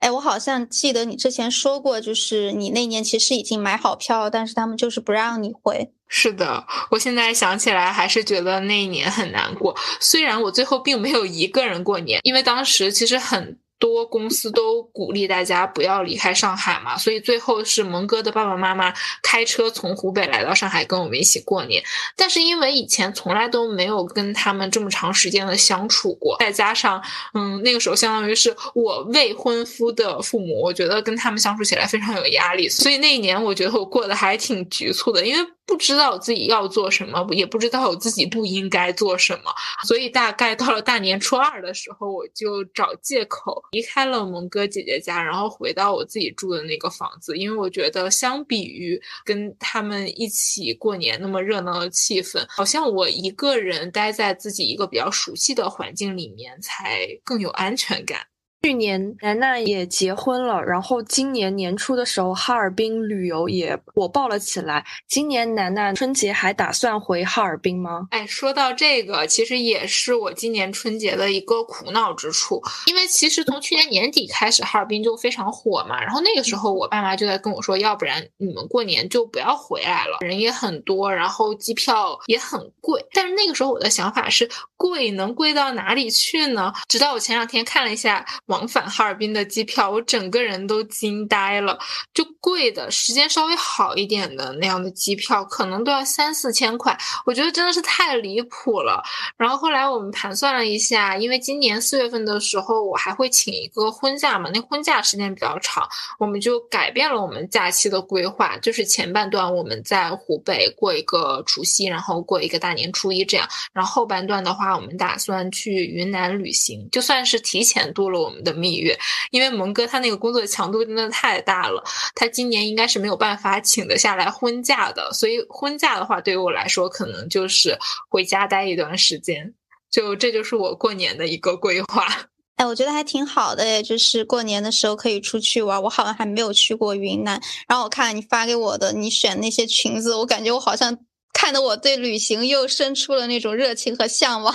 [SPEAKER 2] 哎，我好像记得你之前说过，就是你那年其实已经买好票，但是他们就是不让你回。
[SPEAKER 1] 是的，我现在想起来还是觉得那一年很难过。虽然我最后并没有一个人过年，因为当时其实很。多公司都鼓励大家不要离开上海嘛，所以最后是蒙哥的爸爸妈妈开车从湖北来到上海跟我们一起过年。但是因为以前从来都没有跟他们这么长时间的相处过，再加上嗯那个时候相当于是我未婚夫的父母，我觉得跟他们相处起来非常有压力，所以那一年我觉得我过得还挺局促的，因为。不知道自己要做什么，也不知道我自己不应该做什么，所以大概到了大年初二的时候，我就找借口离开了蒙哥姐姐家，然后回到我自己住的那个房子，因为我觉得相比于跟他们一起过年那么热闹的气氛，好像我一个人待在自己一个比较熟悉的环境里面才更有安全感。
[SPEAKER 3] 去年楠楠也结婚了，然后今年年初的时候，哈尔滨旅游也火爆了起来。今年楠楠春节还打算回哈尔滨吗？
[SPEAKER 1] 哎，说到这个，其实也是我今年春节的一个苦恼之处，因为其实从去年年底开始，哈尔滨就非常火嘛。然后那个时候，我爸妈就在跟我说，要不然你们过年就不要回来了，人也很多，然后机票也很贵。但是那个时候我的想法是，贵能贵到哪里去呢？直到我前两天看了一下。往返哈尔滨的机票，我整个人都惊呆了。就贵的时间稍微好一点的那样的机票，可能都要三四千块，我觉得真的是太离谱了。然后后来我们盘算了一下，因为今年四月份的时候我还会请一个婚假嘛，那婚假时间比较长，我们就改变了我们假期的规划，就是前半段我们在湖北过一个除夕，然后过一个大年初一这样，然后后半段的话，我们打算去云南旅行，就算是提前度了我们。的蜜月，因为蒙哥他那个工作强度真的太大了，他今年应该是没有办法请得下来婚假的，所以婚假的话，对于我来说可能就是回家待一段时间，就这就是我过年的一个规划。
[SPEAKER 2] 哎，我觉得还挺好的诶，就是过年的时候可以出去玩。我好像还没有去过云南，然后我看你发给我的，你选那些裙子，我感觉我好像看得我对旅行又生出了那种热情和向往。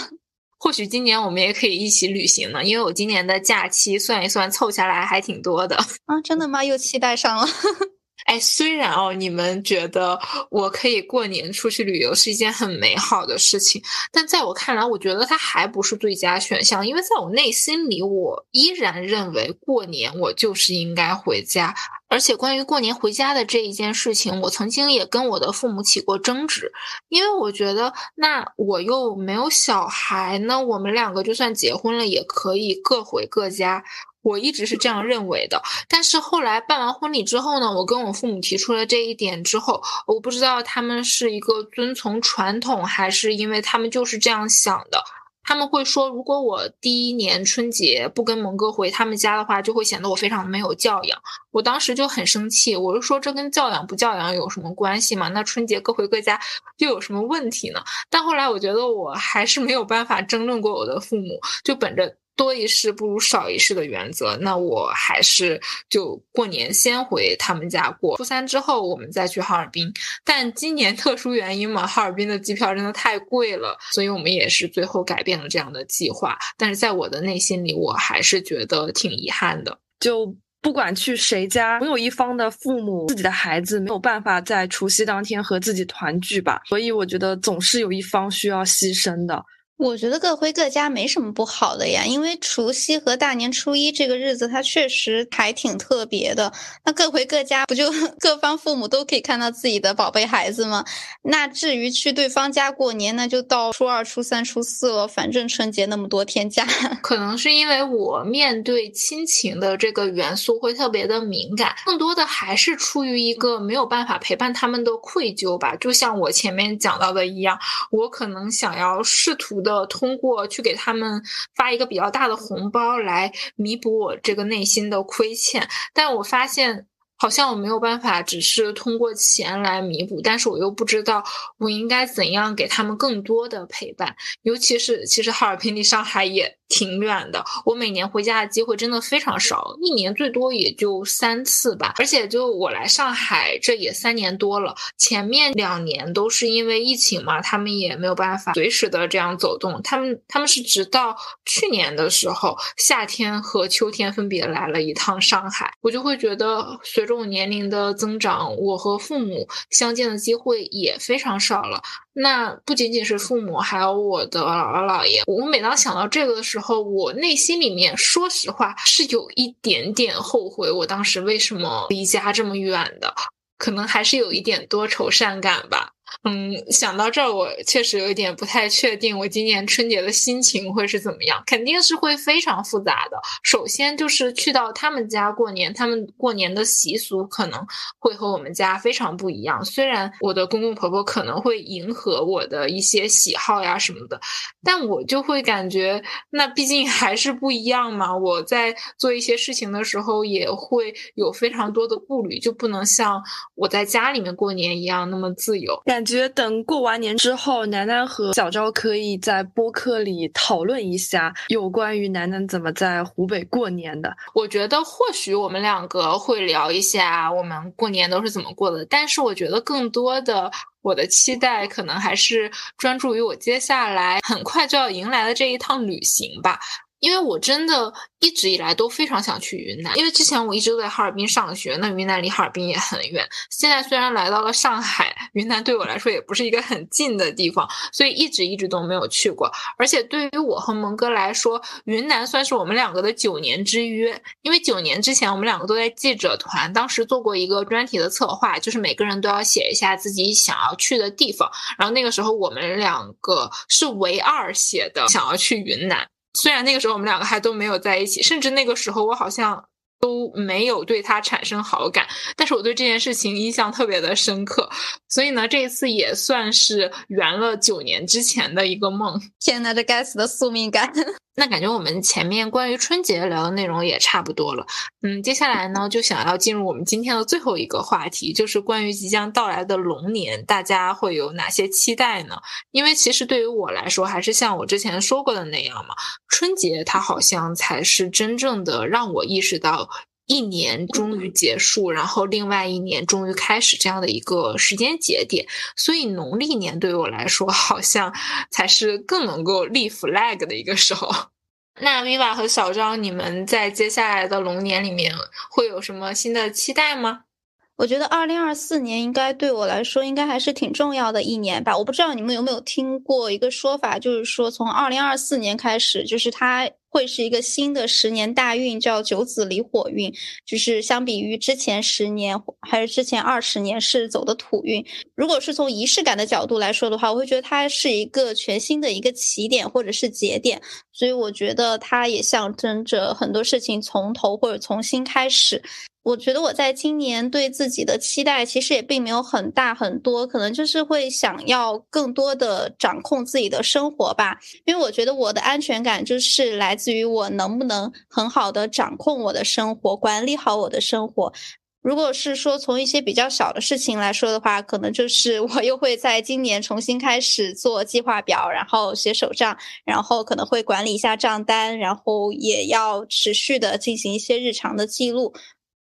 [SPEAKER 1] 或许今年我们也可以一起旅行呢，因为我今年的假期算一算凑下来还挺多的
[SPEAKER 2] 啊！真的吗？又期待上了。
[SPEAKER 1] 哎，虽然哦，你们觉得我可以过年出去旅游是一件很美好的事情，但在我看来，我觉得它还不是最佳选项，因为在我内心里，我依然认为过年我就是应该回家。而且关于过年回家的这一件事情，我曾经也跟我的父母起过争执，因为我觉得那我又没有小孩，那我们两个就算结婚了，也可以各回各家。我一直是这样认为的，但是后来办完婚礼之后呢，我跟我父母提出了这一点之后，我不知道他们是一个遵从传统，还是因为他们就是这样想的。他们会说，如果我第一年春节不跟蒙哥回他们家的话，就会显得我非常没有教养。我当时就很生气，我就说这跟教养不教养有什么关系吗？那春节各回各家又有什么问题呢？但后来我觉得我还是没有办法争论过我的父母，就本着。多一事不如少一事的原则，那我还是就过年先回他们家过，初三之后我们再去哈尔滨。但今年特殊原因嘛，哈尔滨的机票真的太贵了，所以我们也是最后改变了这样的计划。但是在我的内心里，我还是觉得挺遗憾的。
[SPEAKER 3] 就不管去谁家，总有一方的父母自己的孩子没有办法在除夕当天和自己团聚吧，所以我觉得总是有一方需要牺牲的。
[SPEAKER 2] 我觉得各回各家没什么不好的呀，因为除夕和大年初一这个日子，它确实还挺特别的。那各回各家，不就 各方父母都可以看到自己的宝贝孩子吗？那至于去对方家过年，那就到初二、初三、初四了。反正春节那么多天假，
[SPEAKER 1] 可能是因为我面对亲情的这个元素会特别的敏感，更多的还是出于一个没有办法陪伴他们的愧疚吧。就像我前面讲到的一样，我可能想要试图。的通过去给他们发一个比较大的红包来弥补我这个内心的亏欠，但我发现好像我没有办法只是通过钱来弥补，但是我又不知道我应该怎样给他们更多的陪伴，尤其是其实哈尔滨离上海也。挺远的，我每年回家的机会真的非常少，一年最多也就三次吧。而且就我来上海，这也三年多了，前面两年都是因为疫情嘛，他们也没有办法随时的这样走动。他们他们是直到去年的时候，夏天和秋天分别来了一趟上海，我就会觉得随着我年龄的增长，我和父母相见的机会也非常少了。那不仅仅是父母，还有我的姥姥姥爷。我每当想到这个的时候，我内心里面说实话是有一点点后悔，我当时为什么离家这么远的，可能还是有一点多愁善感吧。嗯，想到这儿，我确实有一点不太确定，我今年春节的心情会是怎么样？肯定是会非常复杂的。首先就是去到他们家过年，他们过年的习俗可能会和我们家非常不一样。虽然我的公公婆婆可能会迎合我的一些喜好呀什么的，但我就会感觉，那毕竟还是不一样嘛。我在做一些事情的时候，也会有非常多的顾虑，就不能像我在家里面过年一样那么自由。
[SPEAKER 3] 感觉等过完年之后，楠楠和小昭可以在播客里讨论一下有关于楠楠怎么在湖北过年的。
[SPEAKER 1] 我觉得或许我们两个会聊一下我们过年都是怎么过的，但是我觉得更多的我的期待可能还是专注于我接下来很快就要迎来的这一趟旅行吧。因为我真的一直以来都非常想去云南，因为之前我一直都在哈尔滨上学，那云南离哈尔滨也很远。现在虽然来到了上海，云南对我来说也不是一个很近的地方，所以一直一直都没有去过。而且对于我和蒙哥来说，云南算是我们两个的九年之约，因为九年之前我们两个都在记者团，当时做过一个专题的策划，就是每个人都要写一下自己想要去的地方。然后那个时候我们两个是唯二写的想要去云南。虽然那个时候我们两个还都没有在一起，甚至那个时候我好像都没有对他产生好感，但是我对这件事情印象特别的深刻，所以呢，这一次也算是圆了九年之前的一个梦。
[SPEAKER 2] 天呐，这该死的宿命感！
[SPEAKER 1] 那感觉我们前面关于春节聊的内容也差不多了，嗯，接下来呢就想要进入我们今天的最后一个话题，就是关于即将到来的龙年，大家会有哪些期待呢？因为其实对于我来说，还是像我之前说过的那样嘛，春节它好像才是真正的让我意识到。一年终于结束，然后另外一年终于开始，这样的一个时间节点，所以农历年对我来说，好像才是更能够立 flag 的一个时候。那 Viva 和小张，你们在接下来的龙年里面会有什么新的期待吗？
[SPEAKER 2] 我觉得二零二四年应该对我来说，应该还是挺重要的一年吧。我不知道你们有没有听过一个说法，就是说从二零二四年开始，就是它。会是一个新的十年大运，叫九子离火运，就是相比于之前十年还是之前二十年是走的土运。如果是从仪式感的角度来说的话，我会觉得它是一个全新的一个起点或者是节点，所以我觉得它也象征着很多事情从头或者重新开始。我觉得我在今年对自己的期待其实也并没有很大很多，可能就是会想要更多的掌控自己的生活吧。因为我觉得我的安全感就是来自于我能不能很好的掌控我的生活，管理好我的生活。如果是说从一些比较小的事情来说的话，可能就是我又会在今年重新开始做计划表，然后写手账，然后可能会管理一下账单，然后也要持续的进行一些日常的记录。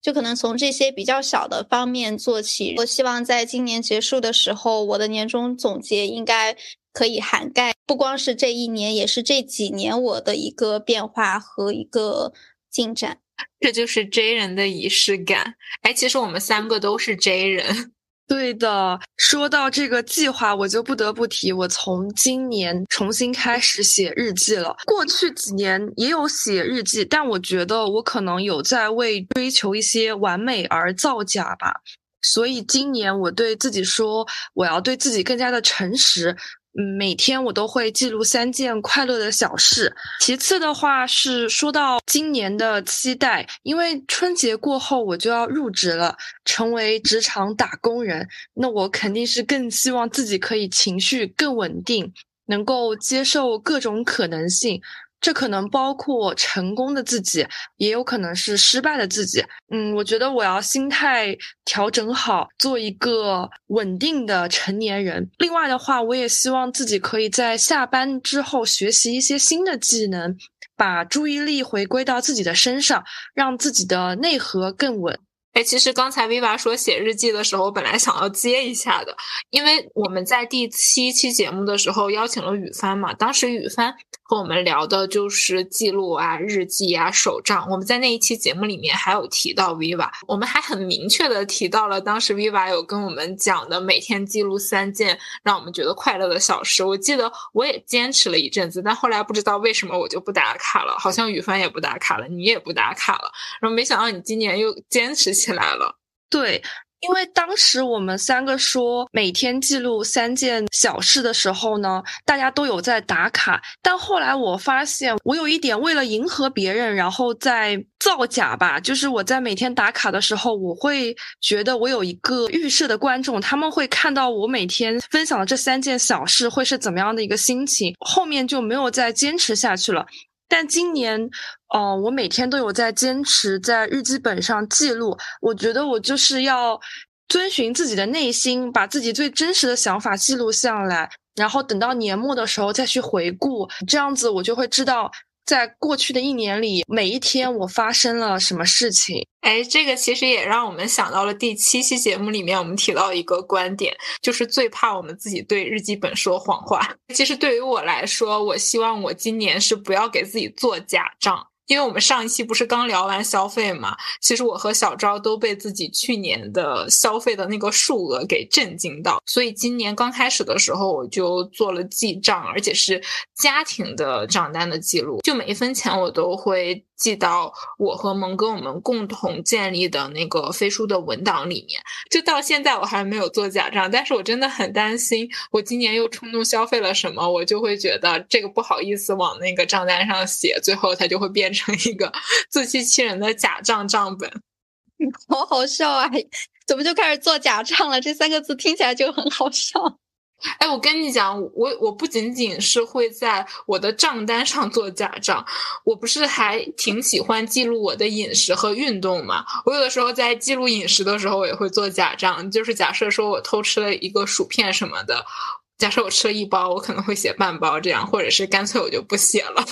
[SPEAKER 2] 就可能从这些比较小的方面做起。我希望在今年结束的时候，我的年终总结应该可以涵盖不光是这一年，也是这几年我的一个变化和一个进展。
[SPEAKER 1] 这就是 J 人的仪式感。哎，其实我们三个都是 J 人。
[SPEAKER 3] 对的，说到这个计划，我就不得不提，我从今年重新开始写日记了。过去几年也有写日记，但我觉得我可能有在为追求一些完美而造假吧。所以今年我对自己说，我要对自己更加的诚实。嗯，每天我都会记录三件快乐的小事。其次的话是说到今年的期待，因为春节过后我就要入职了，成为职场打工人。那我肯定是更希望自己可以情绪更稳定，能够接受各种可能性。这可能包括成功的自己，也有可能是失败的自己。嗯，我觉得我要心态调整好，做一个稳定的成年人。另外的话，我也希望自己可以在下班之后学习一些新的技能，把注意力回归到自己的身上，让自己的内核更稳。
[SPEAKER 1] 哎，其实刚才 Viva 说写日记的时候，本来想要接一下的，因为我们在第七期节目的时候邀请了雨帆嘛，当时雨帆和我们聊的就是记录啊、日记啊、手账。我们在那一期节目里面还有提到 Viva，我们还很明确的提到了当时 Viva 有跟我们讲的每天记录三件让我们觉得快乐的小事。我记得我也坚持了一阵子，但后来不知道为什么我就不打卡了，好像雨帆也不打卡了，你也不打卡了，然后没想到你今年又坚持。起来了，
[SPEAKER 3] 对，因为当时我们三个说每天记录三件小事的时候呢，大家都有在打卡，但后来我发现我有一点为了迎合别人，然后在造假吧，就是我在每天打卡的时候，我会觉得我有一个预设的观众，他们会看到我每天分享的这三件小事会是怎么样的一个心情，后面就没有再坚持下去了。但今年，哦，我每天都有在坚持在日记本上记录。我觉得我就是要遵循自己的内心，把自己最真实的想法记录下来，然后等到年末的时候再去回顾，这样子我就会知道。在过去的一年里，每一天我发生了什么事情？
[SPEAKER 1] 哎，这个其实也让我们想到了第七期节目里面我们提到一个观点，就是最怕我们自己对日记本说谎话。其实对于我来说，我希望我今年是不要给自己做假账。因为我们上一期不是刚聊完消费嘛，其实我和小昭都被自己去年的消费的那个数额给震惊到，所以今年刚开始的时候我就做了记账，而且是家庭的账单的记录，就每一分钱我都会。记到我和蒙哥我们共同建立的那个飞书的文档里面，就到现在我还没有做假账，但是我真的很担心，我今年又冲动消费了什么，我就会觉得这个不好意思往那个账单上写，最后它就会变成一个 自欺欺人的假账账本，
[SPEAKER 2] 好好笑啊！怎么就开始做假账了？这三个字听起来就很好笑。
[SPEAKER 1] 哎，我跟你讲，我我不仅仅是会在我的账单上做假账，我不是还挺喜欢记录我的饮食和运动嘛？我有的时候在记录饮食的时候，我也会做假账，就是假设说我偷吃了一个薯片什么的，假设我吃了一包，我可能会写半包这样，或者是干脆我就不写了。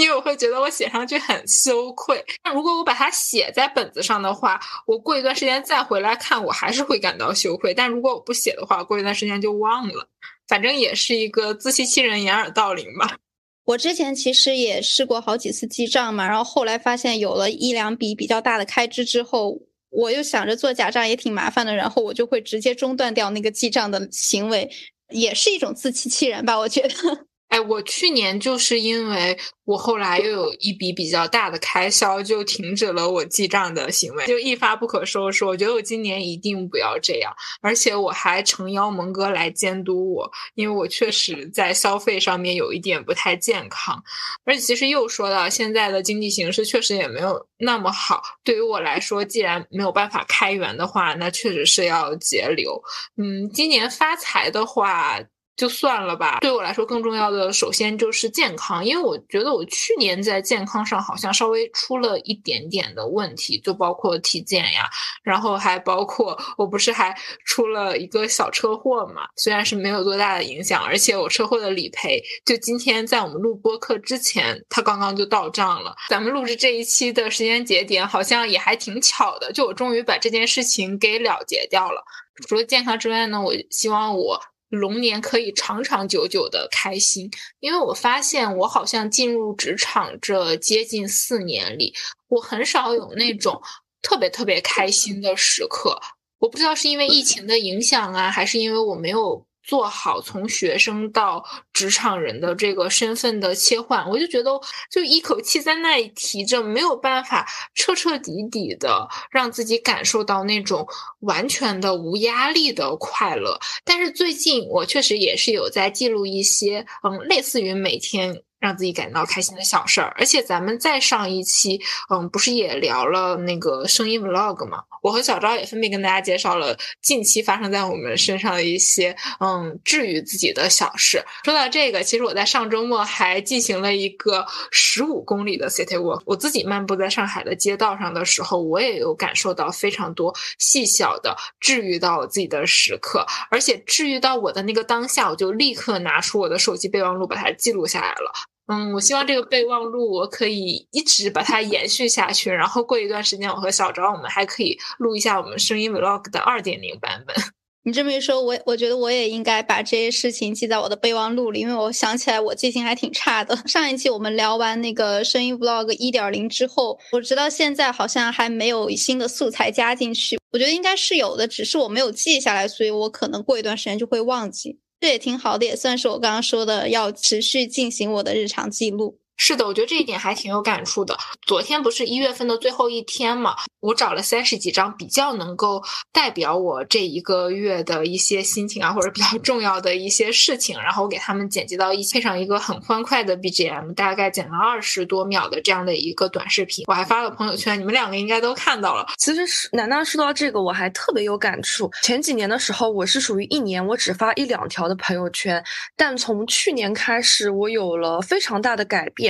[SPEAKER 1] 因为我会觉得我写上去很羞愧。那如果我把它写在本子上的话，我过一段时间再回来看，我还是会感到羞愧。但如果我不写的话，过一段时间就忘了。反正也是一个自欺欺人、掩耳盗铃吧。
[SPEAKER 2] 我之前其实也试过好几次记账嘛，然后后来发现有了一两笔比较大的开支之后，我又想着做假账也挺麻烦的，然后我就会直接中断掉那个记账的行为，也是一种自欺欺人吧，我觉得。
[SPEAKER 1] 哎，我去年就是因为我后来又有一笔比较大的开销，就停止了我记账的行为，就一发不可收拾。我觉得我今年一定不要这样，而且我还诚邀蒙哥来监督我，因为我确实在消费上面有一点不太健康。而且其实又说到现在的经济形势确实也没有那么好，对于我来说，既然没有办法开源的话，那确实是要节流。嗯，今年发财的话。就算了吧，对我来说更重要的，首先就是健康，因为我觉得我去年在健康上好像稍微出了一点点的问题，就包括体检呀，然后还包括我不是还出了一个小车祸嘛，虽然是没有多大的影响，而且我车祸的理赔，就今天在我们录播课之前，它刚刚就到账了。咱们录制这一期的时间节点好像也还挺巧的，就我终于把这件事情给了结掉了。除了健康之外呢，我希望我。龙年可以长长久久的开心，因为我发现我好像进入职场这接近四年里，我很少有那种特别特别开心的时刻。我不知道是因为疫情的影响啊，还是因为我没有。做好从学生到职场人的这个身份的切换，我就觉得就一口气在那里提着，没有办法彻彻底底的让自己感受到那种完全的无压力的快乐。但是最近我确实也是有在记录一些，嗯，类似于每天让自己感到开心的小事儿。而且咱们再上一期，嗯，不是也聊了那个声音 vlog 吗？我和小昭也分别跟大家介绍了近期发生在我们身上的一些，嗯，治愈自己的小事。说到这个，其实我在上周末还进行了一个十五公里的 city walk。我自己漫步在上海的街道上的时候，我也有感受到非常多细小的治愈到我自己的时刻，而且治愈到我的那个当下，我就立刻拿出我的手机备忘录把它记录下来了。嗯，我希望这个备忘录我可以一直把它延续下去，然后过一段时间，我和小昭我们还可以录一下我们声音 vlog 的二点零版本。
[SPEAKER 2] 你这么一说，我我觉得我也应该把这些事情记在我的备忘录里，因为我想起来我记性还挺差的。上一期我们聊完那个声音 vlog 一点零之后，我直到现在好像还没有新的素材加进去。我觉得应该是有的，只是我没有记下来，所以我可能过一段时间就会忘记。这也挺好的，也算是我刚刚说的要持续进行我的日常记录。
[SPEAKER 1] 是的，我觉得这一点还挺有感触的。昨天不是一月份的最后一天嘛，我找了三十几张比较能够代表我这一个月的一些心情啊，或者比较 重要的一些事情，然后我给他们剪辑到一配上一个很欢快的 BGM，大概剪了二十多秒的这样的一个短视频，我还发了朋友圈，你们两个应该都看到了。
[SPEAKER 3] 其实是楠楠说到这个，我还特别有感触。前几年的时候，我是属于一年我只发一两条的朋友圈，但从去年开始，我有了非常大的改变。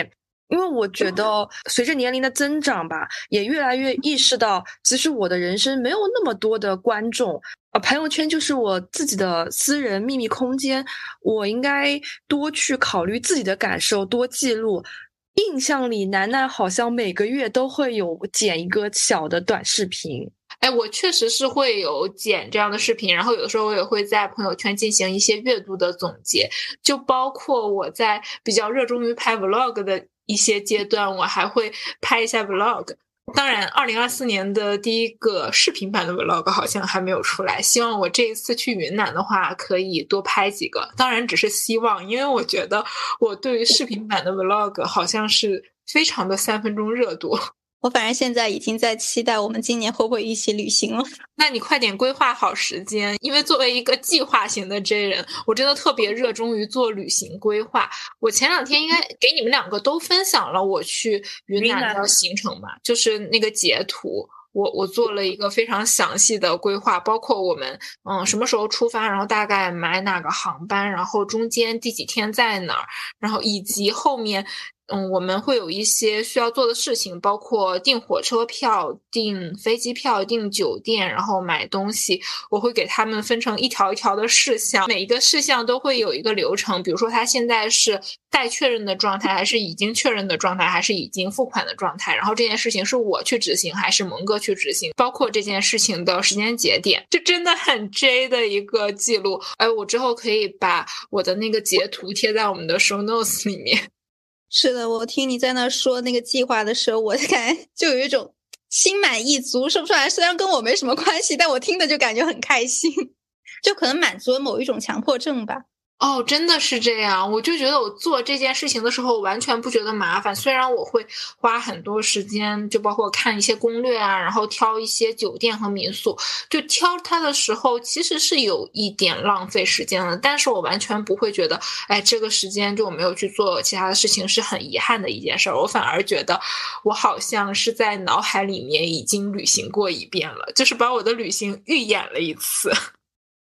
[SPEAKER 3] 因为我觉得随着年龄的增长吧，也越来越意识到，其实我的人生没有那么多的观众，呃，朋友圈就是我自己的私人秘密空间，我应该多去考虑自己的感受，多记录。印象里，楠楠好像每个月都会有剪一个小的短视频。
[SPEAKER 1] 哎，我确实是会有剪这样的视频，然后有的时候我也会在朋友圈进行一些阅读的总结，就包括我在比较热衷于拍 vlog 的。一些阶段，我还会拍一下 vlog。当然，二零二四年的第一个视频版的 vlog 好像还没有出来。希望我这一次去云南的话，可以多拍几个。当然，只是希望，因为我觉得我对于视频版的 vlog 好像是非常的三分钟热度。
[SPEAKER 2] 我反正现在已经在期待我们今年会不会一起旅行了。
[SPEAKER 1] 那你快点规划好时间，因为作为一个计划型的 J 人，我真的特别热衷于做旅行规划。我前两天应该给你们两个都分享了我去云南的行程吧，就是那个截图，我我做了一个非常详细的规划，包括我们嗯什么时候出发，然后大概买哪个航班，然后中间第几天在哪儿，然后以及后面。嗯，我们会有一些需要做的事情，包括订火车票、订飞机票、订酒店，然后买东西。我会给他们分成一条一条的事项，每一个事项都会有一个流程。比如说，他现在是待确认的状态，还是已经确认的状态，还是已经付款的状态？然后这件事情是我去执行，还是蒙哥去执行？包括这件事情的时间节点，这真的很 J 的一个记录。哎，我之后可以把我的那个截图贴在我们的 show notes 里面。
[SPEAKER 2] 是的，我听你在那说那个计划的时候，我 感觉就有一种心满意足，说不出来。虽然跟我没什么关系，但我听的就感觉很开心，就可能满足了某一种强迫症吧。
[SPEAKER 1] 哦，真的是这样，我就觉得我做这件事情的时候完全不觉得麻烦。虽然我会花很多时间，就包括看一些攻略啊，然后挑一些酒店和民宿，就挑它的时候其实是有一点浪费时间的。但是我完全不会觉得，哎，这个时间就没有去做其他的事情是很遗憾的一件事儿。我反而觉得我好像是在脑海里面已经旅行过一遍了，就是把我的旅行预演了一次。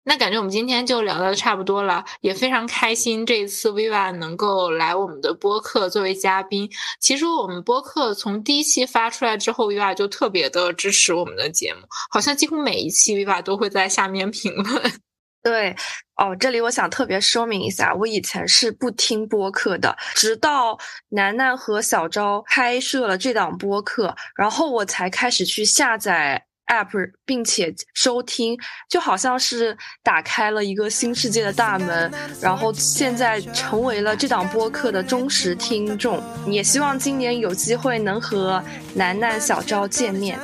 [SPEAKER 1] 那感觉我们今天就聊的差不多了，也非常开心这一次 Viva 能够来我们的播客作为嘉宾。其实我们播客从第一期发出来之后，Viva 就特别的支持我们的节目，好像几乎每一期 Viva 都会在下面评论。
[SPEAKER 3] 对，哦，这里我想特别说明一下，我以前是不听播客的，直到楠楠和小昭开设了这档播客，然后我才开始去下载。app，并且收听，就好像是打开了一个新世界的大门，然后现在成为了这档播客的忠实听众。也希望今年有机会能和楠楠、小昭见面。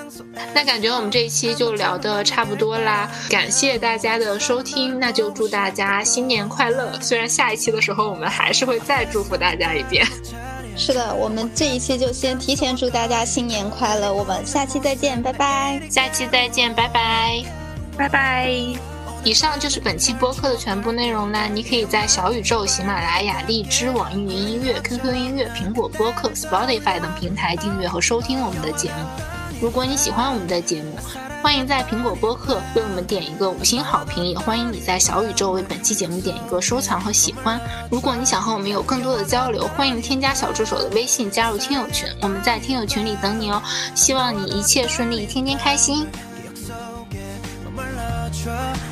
[SPEAKER 1] 那感觉我们这一期就聊的差不多啦，感谢大家的收听，那就祝大家新年快乐。虽然下一期的时候我们还是会再祝福大家一遍。
[SPEAKER 2] 是的，我们这一期就先提前祝大家新年快乐，我们下期再见，拜拜。
[SPEAKER 1] 下期再见，拜拜，
[SPEAKER 3] 拜拜。
[SPEAKER 1] 以上就是本期播客的全部内容啦。你可以在小宇宙、喜马拉雅、荔枝、网易云音乐、QQ 音乐、苹果播客、Spotify 等平台订阅和收听我们的节目。如果你喜欢我们的节目，欢迎在苹果播客为我们点一个五星好评，也欢迎你在小宇宙为本期节目点一个收藏和喜欢。如果你想和我们有更多的交流，欢迎添加小助手的微信加入听友群，我们在听友群里等你哦。希望你一切顺利，天天开心。So good,